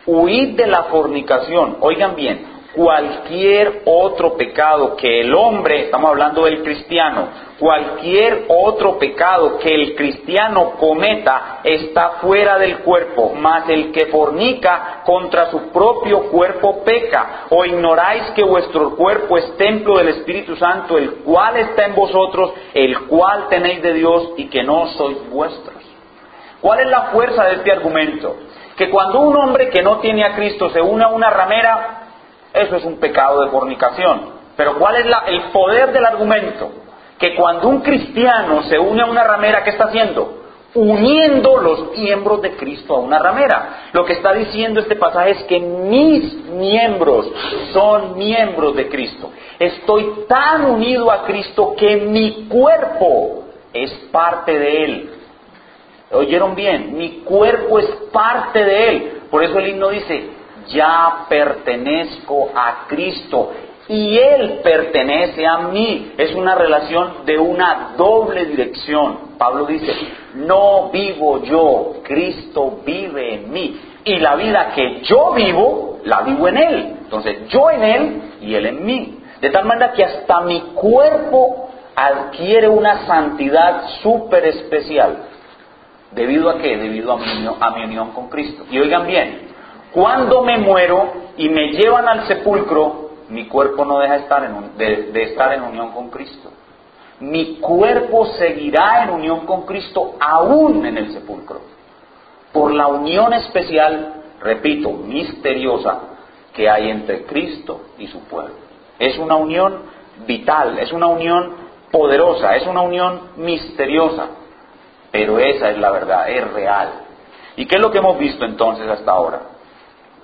Huid de la fornicación. Oigan bien, cualquier otro pecado que el hombre, estamos hablando del cristiano, cualquier otro pecado que el cristiano cometa está fuera del cuerpo, mas el que fornica contra su propio cuerpo peca. O ignoráis que vuestro cuerpo es templo del Espíritu Santo, el cual está en vosotros, el cual tenéis de Dios y que no sois vuestros. ¿Cuál es la fuerza de este argumento? Que cuando un hombre que no tiene a Cristo se une a una ramera, eso es un pecado de fornicación. Pero ¿cuál es el poder del argumento? Que cuando un cristiano se une a una ramera, ¿qué está haciendo? Uniendo los miembros de Cristo a una ramera. Lo que está diciendo este pasaje es que mis miembros son miembros de Cristo. Estoy tan unido a Cristo que mi cuerpo es parte de Él. ¿Oyeron bien? Mi cuerpo es parte de Él. Por eso el himno dice, ya pertenezco a Cristo y Él pertenece a mí. Es una relación de una doble dirección. Pablo dice, no vivo yo, Cristo vive en mí. Y la vida que yo vivo, la vivo en Él. Entonces, yo en Él y Él en mí. De tal manera que hasta mi cuerpo adquiere una santidad súper especial. ¿Debido a qué? Debido a mi, unión, con Cristo. Y oigan bien, cuando me muero y me llevan al sepulcro, mi cuerpo no deja estar de, estar en unión con Cristo. mi cuerpo seguirá en unión con Cristo aún en el sepulcro, por la unión especial, repito, misteriosa, que hay entre Cristo y su pueblo. Es una unión vital, es una unión poderosa, es una unión misteriosa, pero esa es la verdad, es real. ¿Y qué es lo que hemos visto entonces hasta ahora?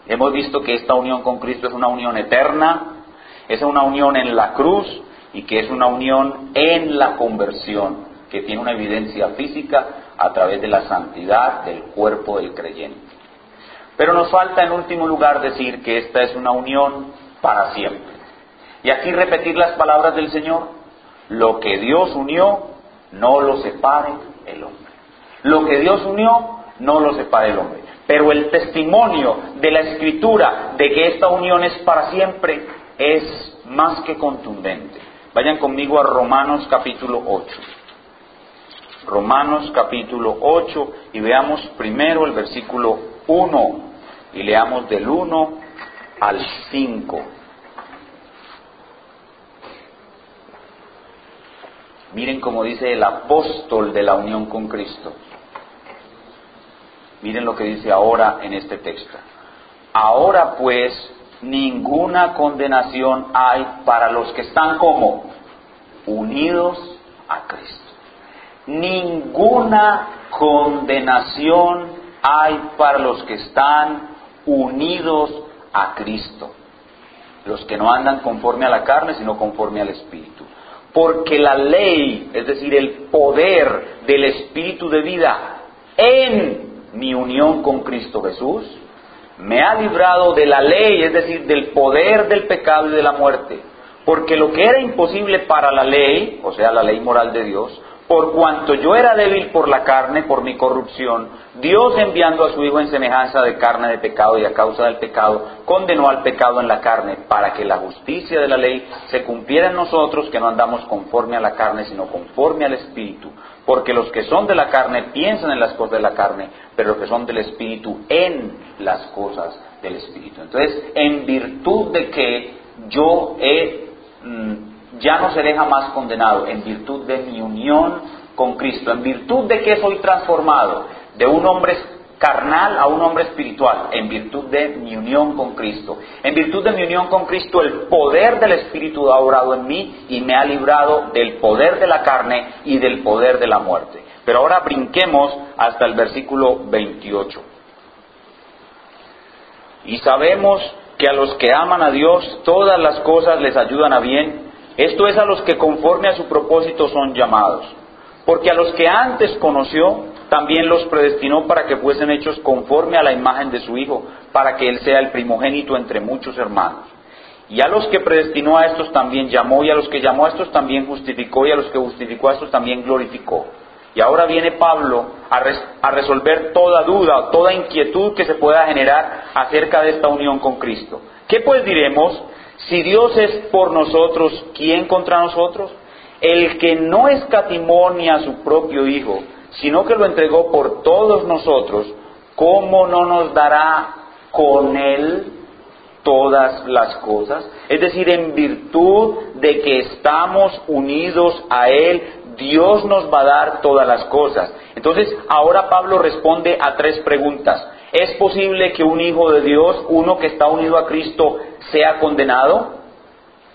Hemos visto que esta unión con Cristo es una unión eterna, es una unión en la cruz y que es una unión en la conversión, que tiene una evidencia física a través de la santidad del cuerpo del creyente. Pero nos falta en último lugar decir que esta es una unión para siempre. Y aquí repetir las palabras del Señor, lo que Dios unió, no lo separe el hombre. Lo que Dios unió, no lo separe el hombre. Pero el testimonio de la Escritura de que esta unión es para siempre es más que contundente. Vayan conmigo a Romanos capítulo 8. Romanos capítulo 8 y veamos primero el versículo 1 y leamos del 1 al 5. Miren cómo dice el apóstol de la unión con Cristo. Miren lo que dice ahora en este texto. Ahora pues ninguna condenación hay para los que están como unidos a Cristo. Ninguna condenación hay para los que están unidos a Cristo. Los que no andan conforme a la carne, sino conforme al Espíritu. Porque la ley, es decir, el poder del Espíritu de vida en mi unión con Cristo Jesús, me ha librado de la ley, es decir, del poder del pecado y de la muerte. Porque lo que era imposible para la ley, o sea, la ley moral de Dios, por cuanto yo era débil por la carne, por mi corrupción, Dios enviando a su Hijo en semejanza de carne de pecado y a causa del pecado, condenó al pecado en la carne para que la justicia de la ley se cumpliera en nosotros, que no andamos conforme a la carne, sino conforme al Espíritu. Porque los que son de la carne piensan en las cosas de la carne, pero los que son del Espíritu en las cosas del Espíritu. Entonces, en virtud de que yo he, mm, ya no seré jamás condenado, en virtud de mi unión con Cristo, en virtud de que soy transformado de un hombre carnal a un hombre espiritual, en virtud de mi unión con Cristo. En virtud de mi unión con Cristo, el poder del Espíritu ha obrado en mí y me ha librado del poder de la carne y del poder de la muerte. Pero ahora brinquemos hasta el versículo 28. Y sabemos que a los que aman a Dios todas las cosas les ayudan a bien. Esto es a los que conforme a su propósito son llamados. Porque a los que antes conoció, también los predestinó para que fuesen hechos conforme a la imagen de su Hijo, para que Él sea el primogénito entre muchos hermanos. Y a los que predestinó a estos también llamó, y a los que llamó a estos también justificó, y a los que justificó a estos también glorificó. Y ahora viene Pablo a, resolver toda duda, toda inquietud que se pueda generar acerca de esta unión con Cristo. ¿Qué pues diremos? Si Dios es por nosotros, ¿quién contra nosotros? El que no escatimonia a su propio Hijo, sino que lo entregó por todos nosotros, ¿cómo no nos dará con Él todas las cosas? Es decir, en virtud de que estamos unidos a Él, Dios nos va a dar todas las cosas. Entonces, ahora Pablo responde a tres preguntas. ¿Es posible que un hijo de Dios, uno que está unido a Cristo, sea condenado?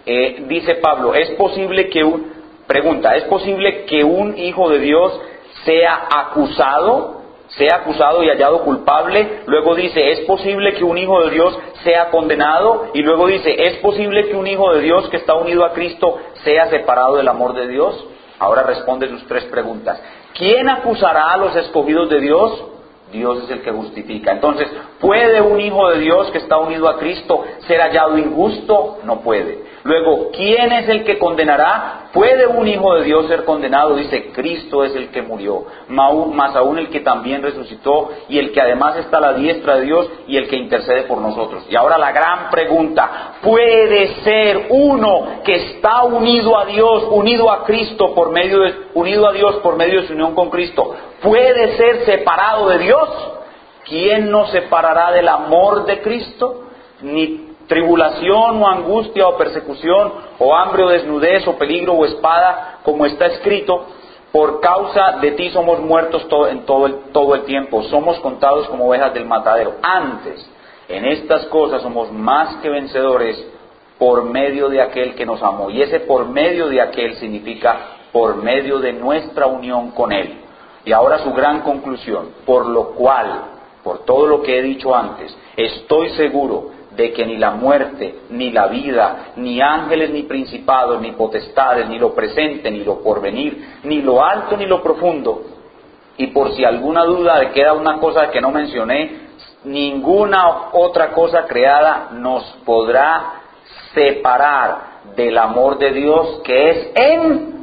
Eh, dice Pablo, ¿es posible que un, pregunta, ¿es posible que un hijo de Dios sea acusado, sea acusado y hallado culpable, luego dice, es posible que un hijo de Dios sea condenado, y luego dice, es posible que un hijo de Dios que está unido a Cristo sea separado del amor de Dios. Ahora responde sus tres preguntas. ¿Quién acusará a los escogidos de Dios? Dios es el que justifica. Entonces, ¿puede un hijo de Dios que está unido a Cristo ser hallado injusto? No puede. Luego, ¿quién es el que condenará? ¿Puede un hijo de Dios ser condenado? Dice, Cristo es el que murió, más aún el que también resucitó y el que además está a la diestra de Dios y el que intercede por nosotros. Y ahora la gran pregunta, ¿puede ser uno que está unido a Dios, unido a Cristo por medio de, unido a Dios por medio de su unión con Cristo, puede ser separado de Dios? ¿Quién nos separará del amor de Cristo? Ni tribulación o angustia o persecución o hambre o desnudez o peligro o espada, como está escrito, por causa de ti somos muertos todo, en todo el, todo el tiempo, somos contados como ovejas del matadero. Antes, en estas cosas somos más que vencedores por medio de aquel que nos amó. Y ese por medio de aquel significa por medio de nuestra unión con Él. Y ahora su gran conclusión, por lo cual, por todo lo que he dicho antes, estoy seguro de que ni la muerte, ni la vida, ni ángeles, ni principados, ni potestades, ni lo presente, ni lo porvenir, ni lo alto, ni lo profundo, y por si alguna duda de queda una cosa que no mencioné, ninguna otra cosa creada nos podrá separar del amor de Dios que es en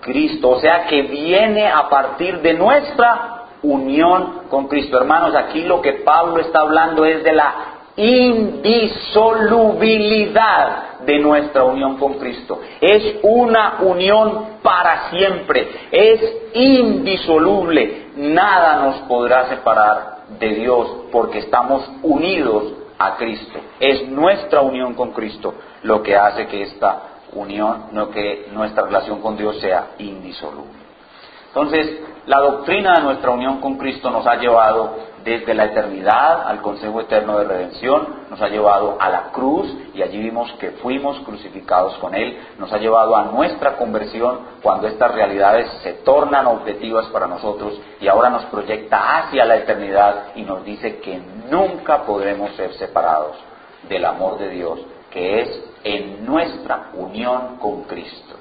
Cristo, o sea que viene a partir de nuestra unión con Cristo. Hermanos, aquí lo que Pablo está hablando es de la indisolubilidad de nuestra unión con Cristo. Es una unión para siempre, es indisoluble. Nada nos podrá separar de Dios porque estamos unidos a Cristo. Es nuestra unión con Cristo lo que hace que esta unión, no que nuestra relación con Dios sea indisoluble. Entonces, la doctrina de nuestra unión con Cristo nos ha llevado desde la eternidad al consejo eterno de redención, nos ha llevado a la cruz y allí vimos que fuimos crucificados con Él, nos ha llevado a nuestra conversión cuando estas realidades se tornan objetivas para nosotros y ahora nos proyecta hacia la eternidad y nos dice que nunca podremos ser separados del amor de Dios, que es en nuestra unión con Cristo.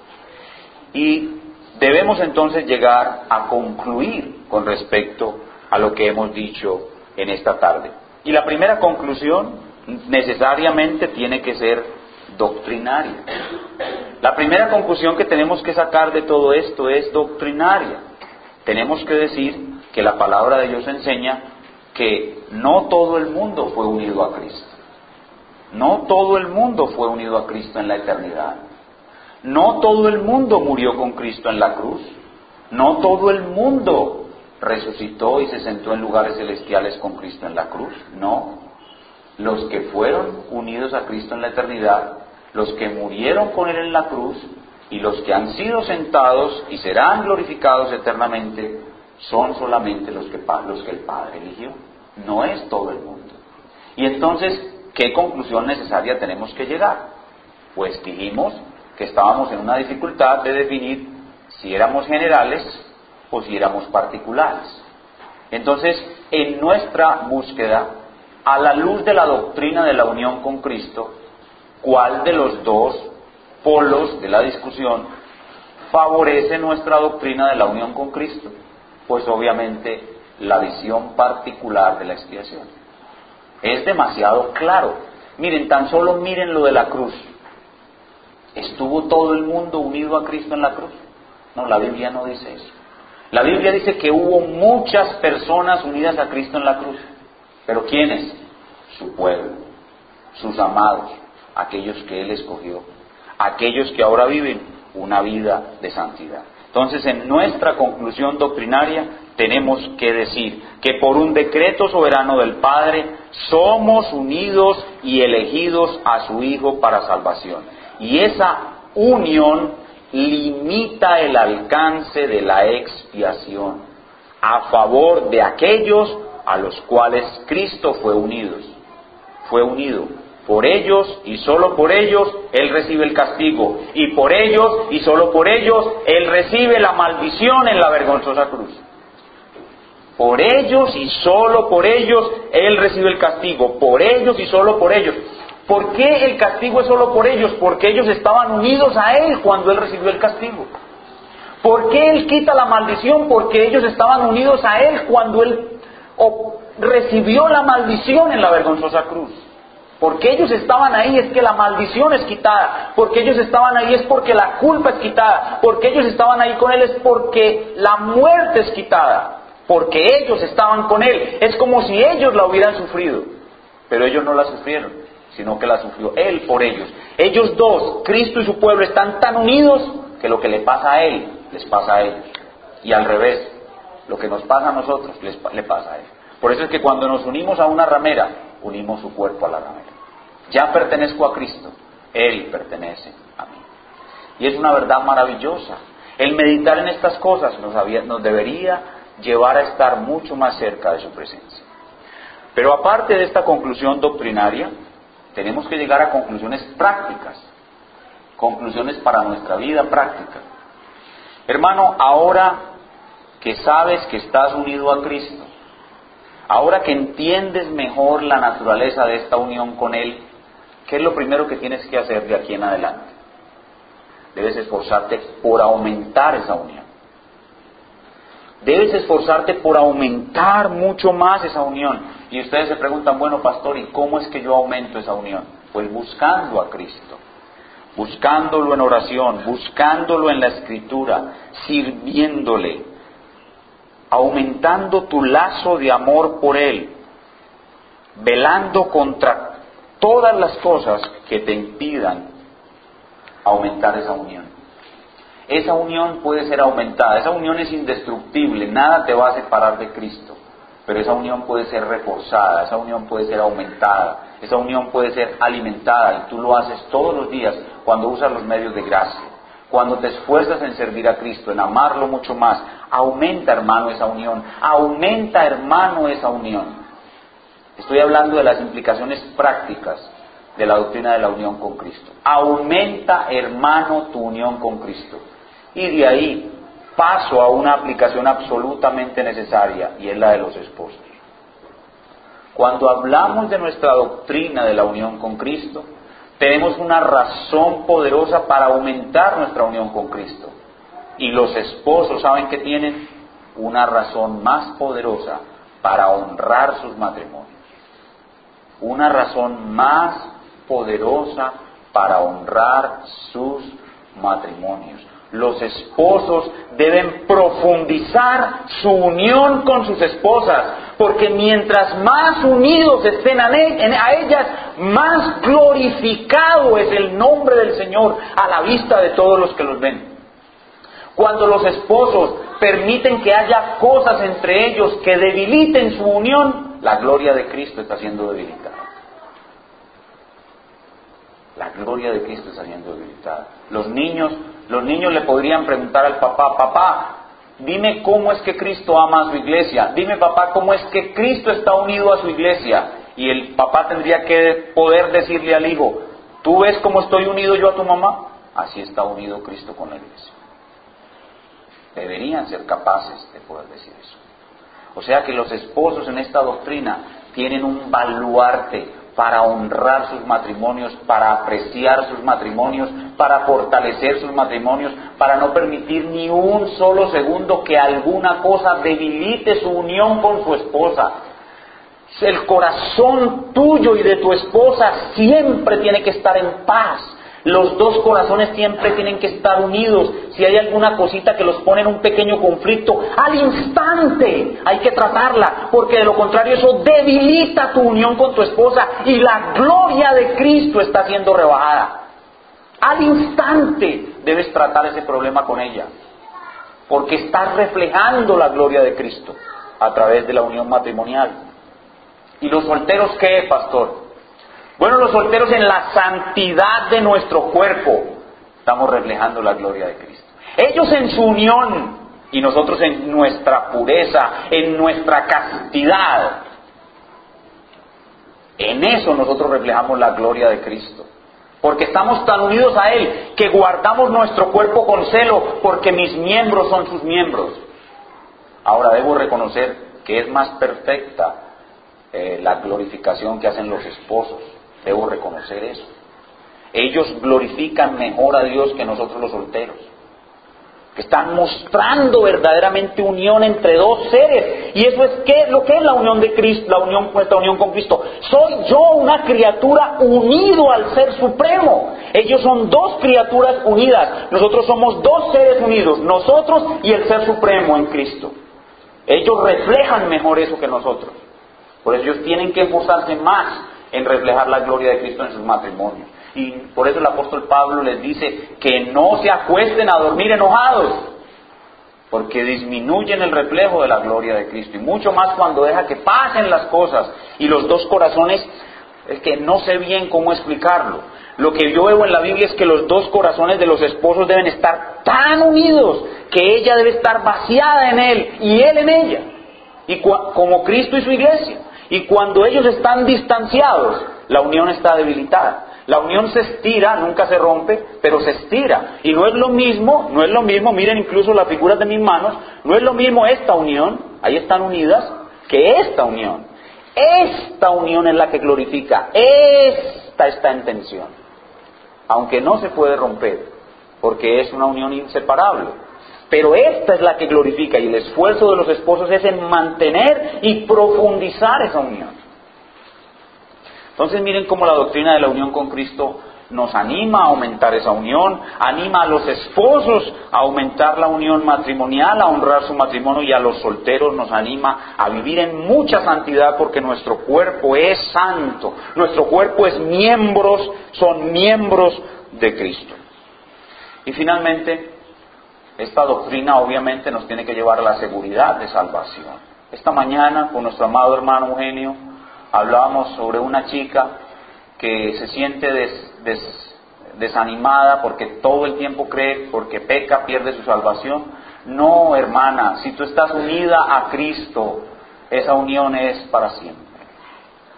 Y Debemos entonces llegar a concluir con respecto a lo que hemos dicho en esta tarde. Y la primera conclusión necesariamente tiene que ser doctrinaria. La primera conclusión que tenemos que sacar de todo esto es doctrinaria. Tenemos que decir que la palabra de Dios enseña que no todo el mundo fue unido a Cristo. No todo el mundo fue unido a Cristo en la eternidad. No todo el mundo murió con Cristo en la cruz. No todo el mundo resucitó y se sentó en lugares celestiales con Cristo en la cruz. No. Los que fueron unidos a Cristo en la eternidad, los que murieron con Él en la cruz y los que han sido sentados y serán glorificados eternamente, son solamente los que, los que el Padre eligió. No es todo el mundo. Y entonces, ¿qué conclusión necesaria tenemos que llegar? Pues dijimos que estábamos en una dificultad de definir si éramos generales o si éramos particulares. Entonces, en nuestra búsqueda, a la luz de la doctrina de la unión con Cristo, ¿cuál de los dos polos de la discusión favorece nuestra doctrina de la unión con Cristo? Pues obviamente la visión particular de la expiación. Es demasiado claro. Miren, tan solo miren lo de la cruz. ¿Estuvo todo el mundo unido a Cristo en la cruz? No, la Biblia no dice eso. La Biblia dice que hubo muchas personas unidas a Cristo en la cruz. ¿Pero quiénes? Su pueblo, sus amados, aquellos que Él escogió, aquellos que ahora viven una vida de santidad. Entonces, en nuestra conclusión doctrinaria tenemos que decir que por un decreto soberano del Padre somos unidos y elegidos a su Hijo para salvación. Y esa unión limita el alcance de la expiación a favor de aquellos a los cuales Cristo fue unido. Fue unido. Por ellos y solo por ellos Él recibe el castigo. Y por ellos y solo por ellos Él recibe la maldición en la vergonzosa cruz. Por ellos y solo por ellos Él recibe el castigo. Por ellos y solo por ellos. ¿Por qué el castigo es solo por ellos? Porque ellos estaban unidos a Él cuando Él recibió el castigo. ¿Por qué Él quita la maldición? Porque ellos estaban unidos a Él cuando Él recibió la maldición en la vergonzosa cruz. Porque ellos estaban ahí es que la maldición es quitada. Porque ellos estaban ahí es porque la culpa es quitada. Porque ellos estaban ahí con Él es porque la muerte es quitada. Porque ellos estaban con Él. Es como si ellos la hubieran sufrido. Pero ellos no la sufrieron sino que la sufrió Él por ellos. Ellos dos, Cristo y su pueblo, están tan unidos que lo que le pasa a Él, les pasa a ellos. Y al revés, lo que nos pasa a nosotros, les, le pasa a Él. Por eso es que cuando nos unimos a una ramera, unimos su cuerpo a la ramera. Ya pertenezco a Cristo, Él pertenece a mí. Y es una verdad maravillosa. El meditar en estas cosas nos, nos debería llevar a estar mucho más cerca de su presencia. Pero aparte de esta conclusión doctrinaria, tenemos que llegar a conclusiones prácticas, conclusiones para nuestra vida práctica. Hermano, ahora que sabes que estás unido a Cristo, ahora que entiendes mejor la naturaleza de esta unión con Él, ¿qué es lo primero que tienes que hacer de aquí en adelante? Debes esforzarte por aumentar esa unión. Debes esforzarte por aumentar mucho más esa unión. Y ustedes se preguntan, bueno, pastor, ¿y cómo es que yo aumento esa unión? Pues buscando a Cristo, buscándolo en oración, buscándolo en la escritura, sirviéndole, aumentando tu lazo de amor por Él, velando contra todas las cosas que te impidan aumentar esa unión. Esa unión puede ser aumentada, esa unión es indestructible, nada te va a separar de Cristo, pero esa unión puede ser reforzada, esa unión puede ser aumentada, esa unión puede ser alimentada y tú lo haces todos los días cuando usas los medios de gracia, cuando te esfuerzas en servir a Cristo, en amarlo mucho más, aumenta hermano esa unión, aumenta hermano esa unión. Estoy hablando de las implicaciones prácticas de la doctrina de la unión con Cristo. Aumenta, hermano, tu unión con Cristo. Y de ahí paso a una aplicación absolutamente necesaria, y es la de los esposos. Cuando hablamos de nuestra doctrina de la unión con Cristo, tenemos una razón poderosa para aumentar nuestra unión con Cristo. Y los esposos saben que tienen una razón más poderosa para honrar sus matrimonios. Una razón más poderosa para honrar sus matrimonios. Los esposos deben profundizar su unión con sus esposas, porque mientras más unidos estén a ellas, más glorificado es el nombre del Señor a la vista de todos los que los ven. Cuando los esposos permiten que haya cosas entre ellos que debiliten su unión, la gloria de Cristo está siendo debilitada. La gloria de Cristo está siendo debilitada. Los niños, los niños le podrían preguntar al papá, papá, dime cómo es que Cristo ama a su iglesia, dime papá cómo es que Cristo está unido a su iglesia. Y el papá tendría que poder decirle al hijo, ¿tú ves cómo estoy unido yo a tu mamá? Así está unido Cristo con la iglesia. Deberían ser capaces de poder decir eso. O sea que los esposos en esta doctrina tienen un baluarte, para honrar sus matrimonios, para apreciar sus matrimonios, para fortalecer sus matrimonios, para no permitir ni un solo segundo que alguna cosa debilite su unión con su esposa. El corazón tuyo y de tu esposa siempre tiene que estar en paz. Los dos corazones siempre tienen que estar unidos. Si hay alguna cosita que los pone en un pequeño conflicto, al instante hay que tratarla, porque de lo contrario eso debilita tu unión con tu esposa y la gloria de Cristo está siendo rebajada. Al instante debes tratar ese problema con ella, porque estás reflejando la gloria de Cristo a través de la unión matrimonial. ¿Y los solteros qué, pastor? Bueno, los solteros en la santidad de nuestro cuerpo estamos reflejando la gloria de Cristo. Ellos en su unión y nosotros en nuestra pureza, en nuestra castidad. En eso nosotros reflejamos la gloria de Cristo. Porque estamos tan unidos a Él que guardamos nuestro cuerpo con celo porque mis miembros son sus miembros. Ahora debo reconocer que es más perfecta eh, la glorificación que hacen los esposos Debo reconocer eso. Ellos glorifican mejor a Dios que nosotros los solteros. Que están mostrando verdaderamente unión entre dos seres. Y eso es ¿qué, lo que es la unión de Cristo, la unión, nuestra unión con Cristo. Soy yo una criatura unido al Ser Supremo. Ellos son dos criaturas unidas. Nosotros somos dos seres unidos. Nosotros y el Ser Supremo en Cristo. Ellos reflejan mejor eso que nosotros. Por eso ellos tienen que esforzarse más en reflejar la gloria de Cristo en sus matrimonios. Y por eso el apóstol Pablo les dice que no se acuesten a dormir enojados, porque disminuyen el reflejo de la gloria de Cristo. Y mucho más cuando deja que pasen las cosas y los dos corazones es que no sé bien cómo explicarlo. Lo que yo veo en la Biblia es que los dos corazones de los esposos deben estar tan unidos que ella debe estar vaciada en él y él en ella, y como Cristo y su iglesia. Y cuando ellos están distanciados, la unión está debilitada. La unión se estira, nunca se rompe, pero se estira. Y no es lo mismo, no es lo mismo, miren incluso las figuras de mis manos, no es lo mismo esta unión, ahí están unidas, que esta unión. Esta unión es la que glorifica, esta está en tensión. Aunque no se puede romper, porque es una unión inseparable. Pero esta es la que glorifica y el esfuerzo de los esposos es en mantener y profundizar esa unión. Entonces miren cómo la doctrina de la unión con Cristo nos anima a aumentar esa unión, anima a los esposos a aumentar la unión matrimonial, a honrar su matrimonio y a los solteros nos anima a vivir en mucha santidad porque nuestro cuerpo es santo, nuestro cuerpo es miembros, son miembros de Cristo. Y finalmente, esta doctrina obviamente nos tiene que llevar a la seguridad de salvación. Esta mañana con nuestro amado hermano Eugenio hablábamos sobre una chica que se siente desanimada porque todo el tiempo cree, porque peca, pierde su salvación. No, hermana, si tú estás unida a Cristo, esa unión es para siempre.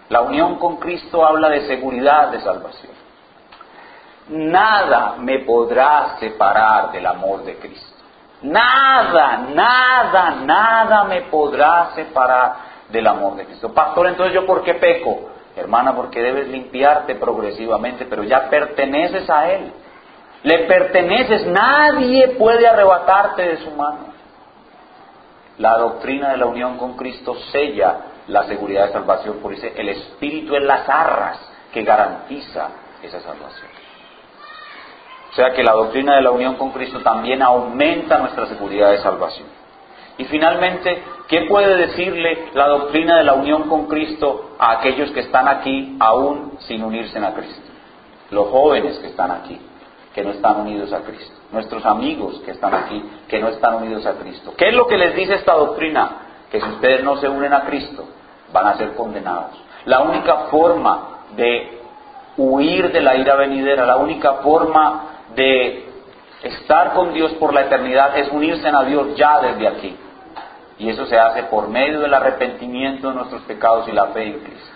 La unión con Cristo habla de seguridad de salvación. Nada me podrá separar del amor de Cristo. Nada, nada, nada me podrá separar del amor de Cristo. Pastor, entonces yo por qué peco? Hermana, porque debes limpiarte progresivamente, pero ya perteneces a Él. Le perteneces, nadie puede arrebatarte de su mano. La doctrina de la unión con Cristo sella la seguridad de salvación, por dice, el Espíritu en las arras que garantiza esa salvación. O sea que la doctrina de la unión con Cristo también aumenta nuestra seguridad de salvación. Y finalmente, ¿qué puede decirle la doctrina de la unión con Cristo a aquellos que están aquí aún sin unirse a Cristo? Los jóvenes que están aquí, que no están unidos a Cristo. Nuestros amigos que están aquí, que no están unidos a Cristo. ¿Qué es lo que les dice esta doctrina? Que si ustedes no se unen a Cristo, van a ser condenados. La única forma de huir de la ira venidera, la única forma de estar con Dios por la eternidad es unirse a Dios ya desde aquí. Y eso se hace por medio del arrepentimiento de nuestros pecados y la fe en Cristo.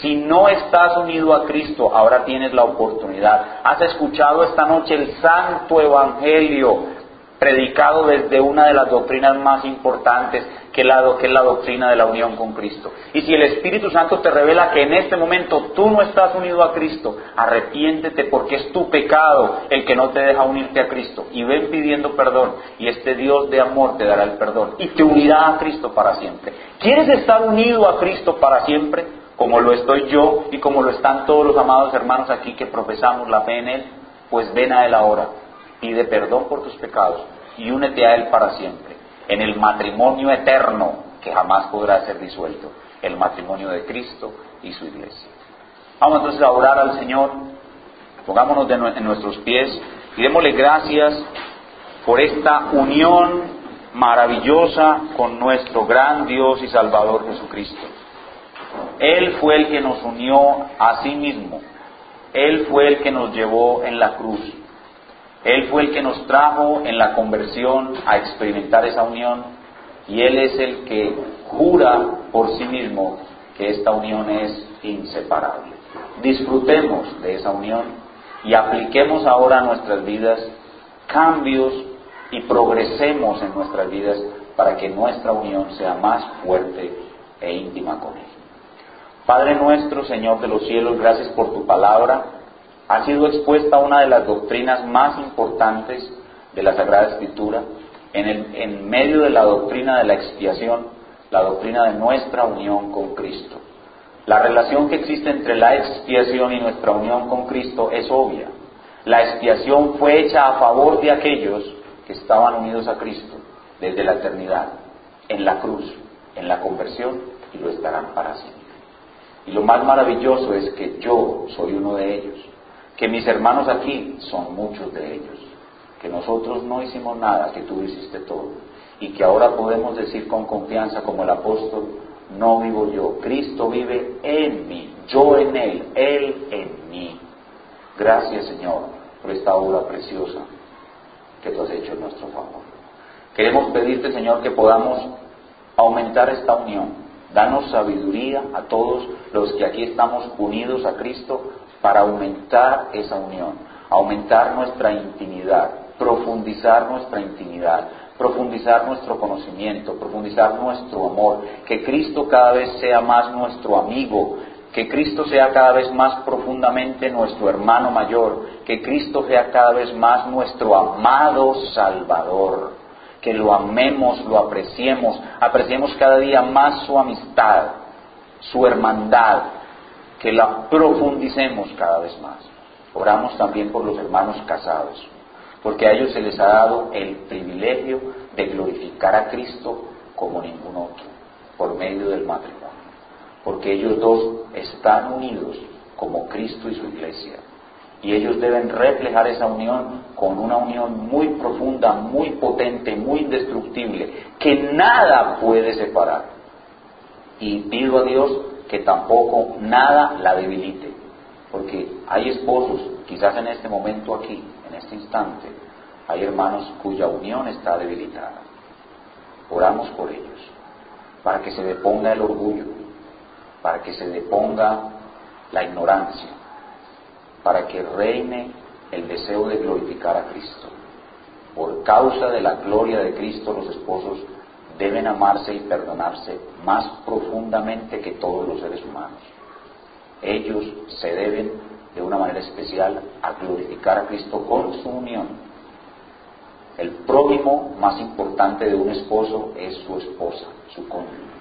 Si no estás unido a Cristo, ahora tienes la oportunidad. Has escuchado esta noche el santo evangelio predicado desde una de las doctrinas más importantes, que, la, que es la doctrina de la unión con Cristo. Y si el Espíritu Santo te revela que en este momento tú no estás unido a Cristo, arrepiéntete porque es tu pecado el que no te deja unirte a Cristo. Y ven pidiendo perdón y este Dios de amor te dará el perdón y te unirá a Cristo para siempre. ¿Quieres estar unido a Cristo para siempre? Como lo estoy yo y como lo están todos los amados hermanos aquí que profesamos la fe en Él, pues ven a Él ahora pide perdón por tus pecados y únete a Él para siempre, en el matrimonio eterno que jamás podrá ser disuelto, el matrimonio de Cristo y su iglesia. Vamos entonces a orar al Señor, pongámonos en nuestros pies y démosle gracias por esta unión maravillosa con nuestro gran Dios y Salvador Jesucristo. Él fue el que nos unió a sí mismo. Él fue el que nos llevó en la cruz. Él fue el que nos trajo en la conversión a experimentar esa unión y Él es el que jura por sí mismo que esta unión es inseparable. Disfrutemos de esa unión y apliquemos ahora a nuestras vidas cambios y progresemos en nuestras vidas para que nuestra unión sea más fuerte e íntima con Él. Padre nuestro, Señor de los cielos, gracias por tu palabra ha sido expuesta una de las doctrinas más importantes de la Sagrada Escritura, en, medio de la doctrina de la expiación, la doctrina de nuestra unión con Cristo. La relación que existe entre la expiación y nuestra unión con Cristo es obvia. La expiación fue hecha a favor de aquellos que estaban unidos a Cristo desde la eternidad, en la cruz, en la conversión, y lo estarán para siempre. Y lo más maravilloso es que yo soy uno de ellos que mis hermanos aquí son muchos de ellos, que nosotros no hicimos nada, que tú hiciste todo, y que ahora podemos decir con confianza como el apóstol, no vivo yo, Cristo vive en mí, yo en Él, Él en mí. Gracias Señor por esta obra preciosa que tú has hecho en nuestro favor. Queremos pedirte Señor que podamos aumentar esta unión. Danos sabiduría a todos los que aquí estamos unidos a Cristo para aumentar esa unión, aumentar nuestra intimidad, profundizar nuestra intimidad, profundizar nuestro conocimiento, profundizar nuestro amor, que Cristo cada vez sea más nuestro amigo, que Cristo sea cada vez más profundamente nuestro hermano mayor, que Cristo sea cada vez más nuestro amado Salvador, que lo amemos, lo apreciemos, apreciemos cada día más su amistad, su hermandad, que la profundicemos cada vez más. Oramos también por los hermanos casados porque a ellos se les ha dado el privilegio de glorificar a Cristo como ningún otro, por medio del matrimonio, porque ellos dos están unidos como Cristo y su iglesia, y ellos deben reflejar esa unión con una unión muy profunda, muy potente, muy indestructible, que nada puede separar. Y pido a Dios que tampoco nada la debilite, porque hay esposos, quizás en este momento aquí, en este instante, hay hermanos cuya unión está debilitada. Oramos por ellos, para que se deponga el orgullo, para que se deponga la ignorancia, para que reine el deseo de glorificar a Cristo. Por causa de la gloria de Cristo, los esposos deben amarse y perdonarse más profundamente que todos los seres humanos. Ellos se deben de una manera especial a glorificar a Cristo con su unión. El prójimo más importante de un esposo es su esposa, su cónyuge.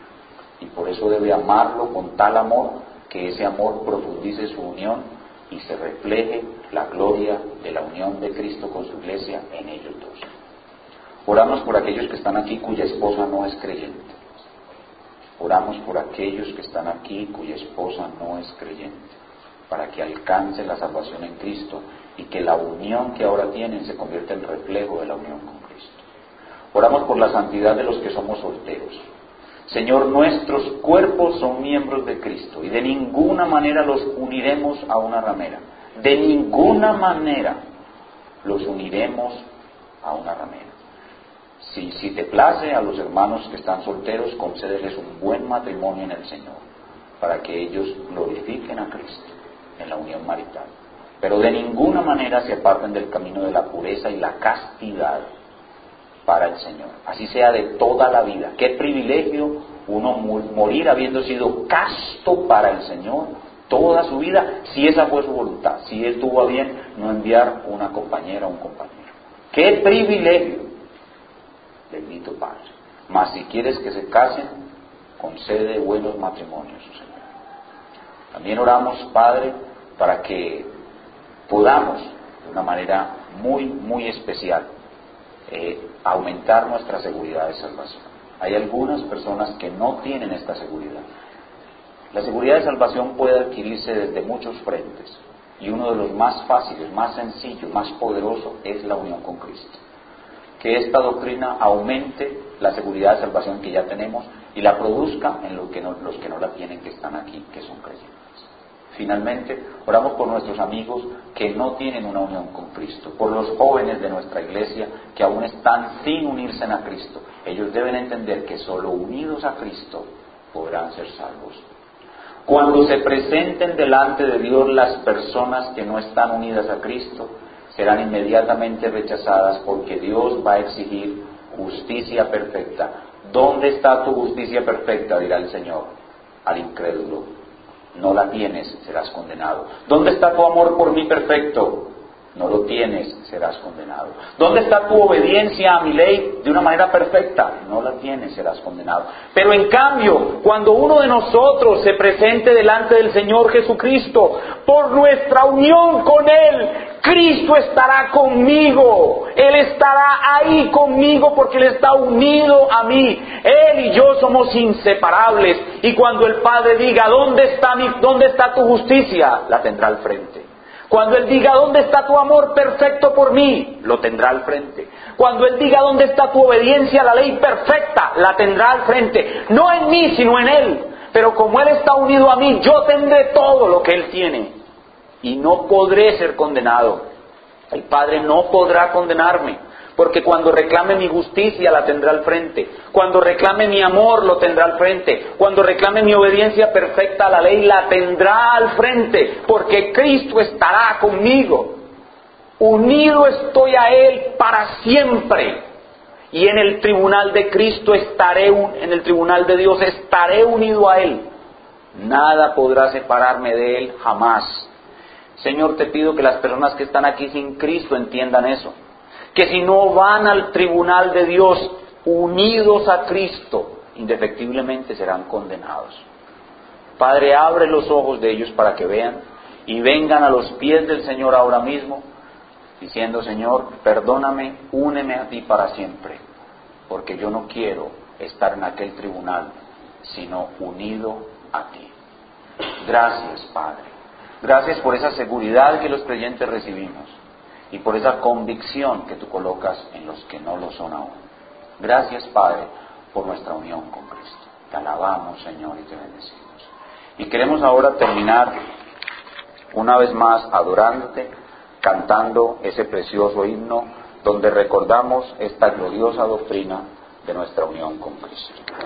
Y por eso debe amarlo con tal amor que ese amor profundice su unión y se refleje la gloria de la unión de Cristo con su iglesia en ellos dos. Oramos por aquellos que están aquí cuya esposa no es creyente. Oramos por aquellos que están aquí cuya esposa no es creyente para que alcance la salvación en Cristo y que la unión que ahora tienen se convierta en reflejo de la unión con Cristo. Oramos por la santidad de los que somos solteros. Señor, nuestros cuerpos son miembros de Cristo y de ninguna manera los uniremos a una ramera. De ninguna manera los uniremos a una ramera. Si, si te place a los hermanos que están solteros, concédeles un buen matrimonio en el Señor, para que ellos glorifiquen a Cristo en la unión marital. Pero de ninguna manera se aparten del camino de la pureza y la castidad para el Señor. Así sea de toda la vida. Qué privilegio uno morir habiendo sido casto para el Señor toda su vida, si esa fue su voluntad, si Él tuvo a bien no enviar una compañera o un compañero. Qué privilegio, bendito Padre. Mas si quieres que se casen, concede buenos matrimonios, Señor. También oramos, Padre, para que podamos, de una manera muy, muy especial, eh, aumentar nuestra seguridad de salvación. Hay algunas personas que no tienen esta seguridad. La seguridad de salvación puede adquirirse desde muchos frentes y uno de los más fáciles, más sencillos, más poderosos es la unión con Cristo. Que esta doctrina aumente la seguridad de salvación que ya tenemos y la produzca en los que no la tienen, que están aquí, que son creyentes. Finalmente, oramos por nuestros amigos que no tienen una unión con Cristo, por los jóvenes de nuestra iglesia que aún están sin unirse a Cristo. Ellos deben entender que solo unidos a Cristo podrán ser salvos. Cuando se presenten delante de Dios las personas que no están unidas a Cristo, serán inmediatamente rechazadas porque Dios va a exigir justicia perfecta. ¿Dónde está tu justicia perfecta? dirá el Señor al incrédulo no la tienes, serás condenado. ¿Dónde está tu amor por mí perfecto? No lo tienes, serás condenado. ¿Dónde está tu obediencia a mi ley de una manera perfecta? No la tienes, serás condenado. Pero en cambio, cuando uno de nosotros se presente delante del Señor Jesucristo por nuestra unión con Él, Cristo estará conmigo. Él estará ahí conmigo porque Él está unido a mí. Él y yo somos inseparables. Y cuando el Padre diga, ¿dónde está, mi, dónde está tu justicia? La tendrá al frente. Cuando Él diga, ¿dónde está tu amor perfecto por mí? Lo tendrá al frente. Cuando Él diga, ¿dónde está tu obediencia a la ley perfecta? La tendrá al frente. No en mí, sino en Él. Pero como Él está unido a mí, yo tendré todo lo que Él tiene y no podré ser condenado. El Padre no podrá condenarme, porque cuando reclame mi justicia la tendrá al frente, cuando reclame mi amor lo tendrá al frente, cuando reclame mi obediencia perfecta a la ley la tendrá al frente, porque Cristo estará conmigo. Unido estoy a Él para siempre. Y en el tribunal de Cristo estaré, en el tribunal de Dios estaré unido a Él. Nada podrá separarme de Él jamás. Señor, te pido que las personas que están aquí sin Cristo entiendan eso. Que si no van al tribunal de Dios unidos a Cristo, indefectiblemente serán condenados. Padre, abre los ojos de ellos para que vean y vengan a los pies del Señor ahora mismo diciendo, Señor, perdóname, úneme a ti para siempre, porque yo no quiero estar en aquel tribunal, sino unido a ti. Gracias, Padre. Gracias por esa seguridad que los creyentes recibimos y por esa convicción que tú colocas en los que no lo son aún. Gracias, Padre, por nuestra unión con Cristo. Te alabamos, Señor, y te bendecimos. Y queremos ahora terminar una vez más adorándote cantando ese precioso himno donde recordamos esta gloriosa doctrina de nuestra unión con Cristo.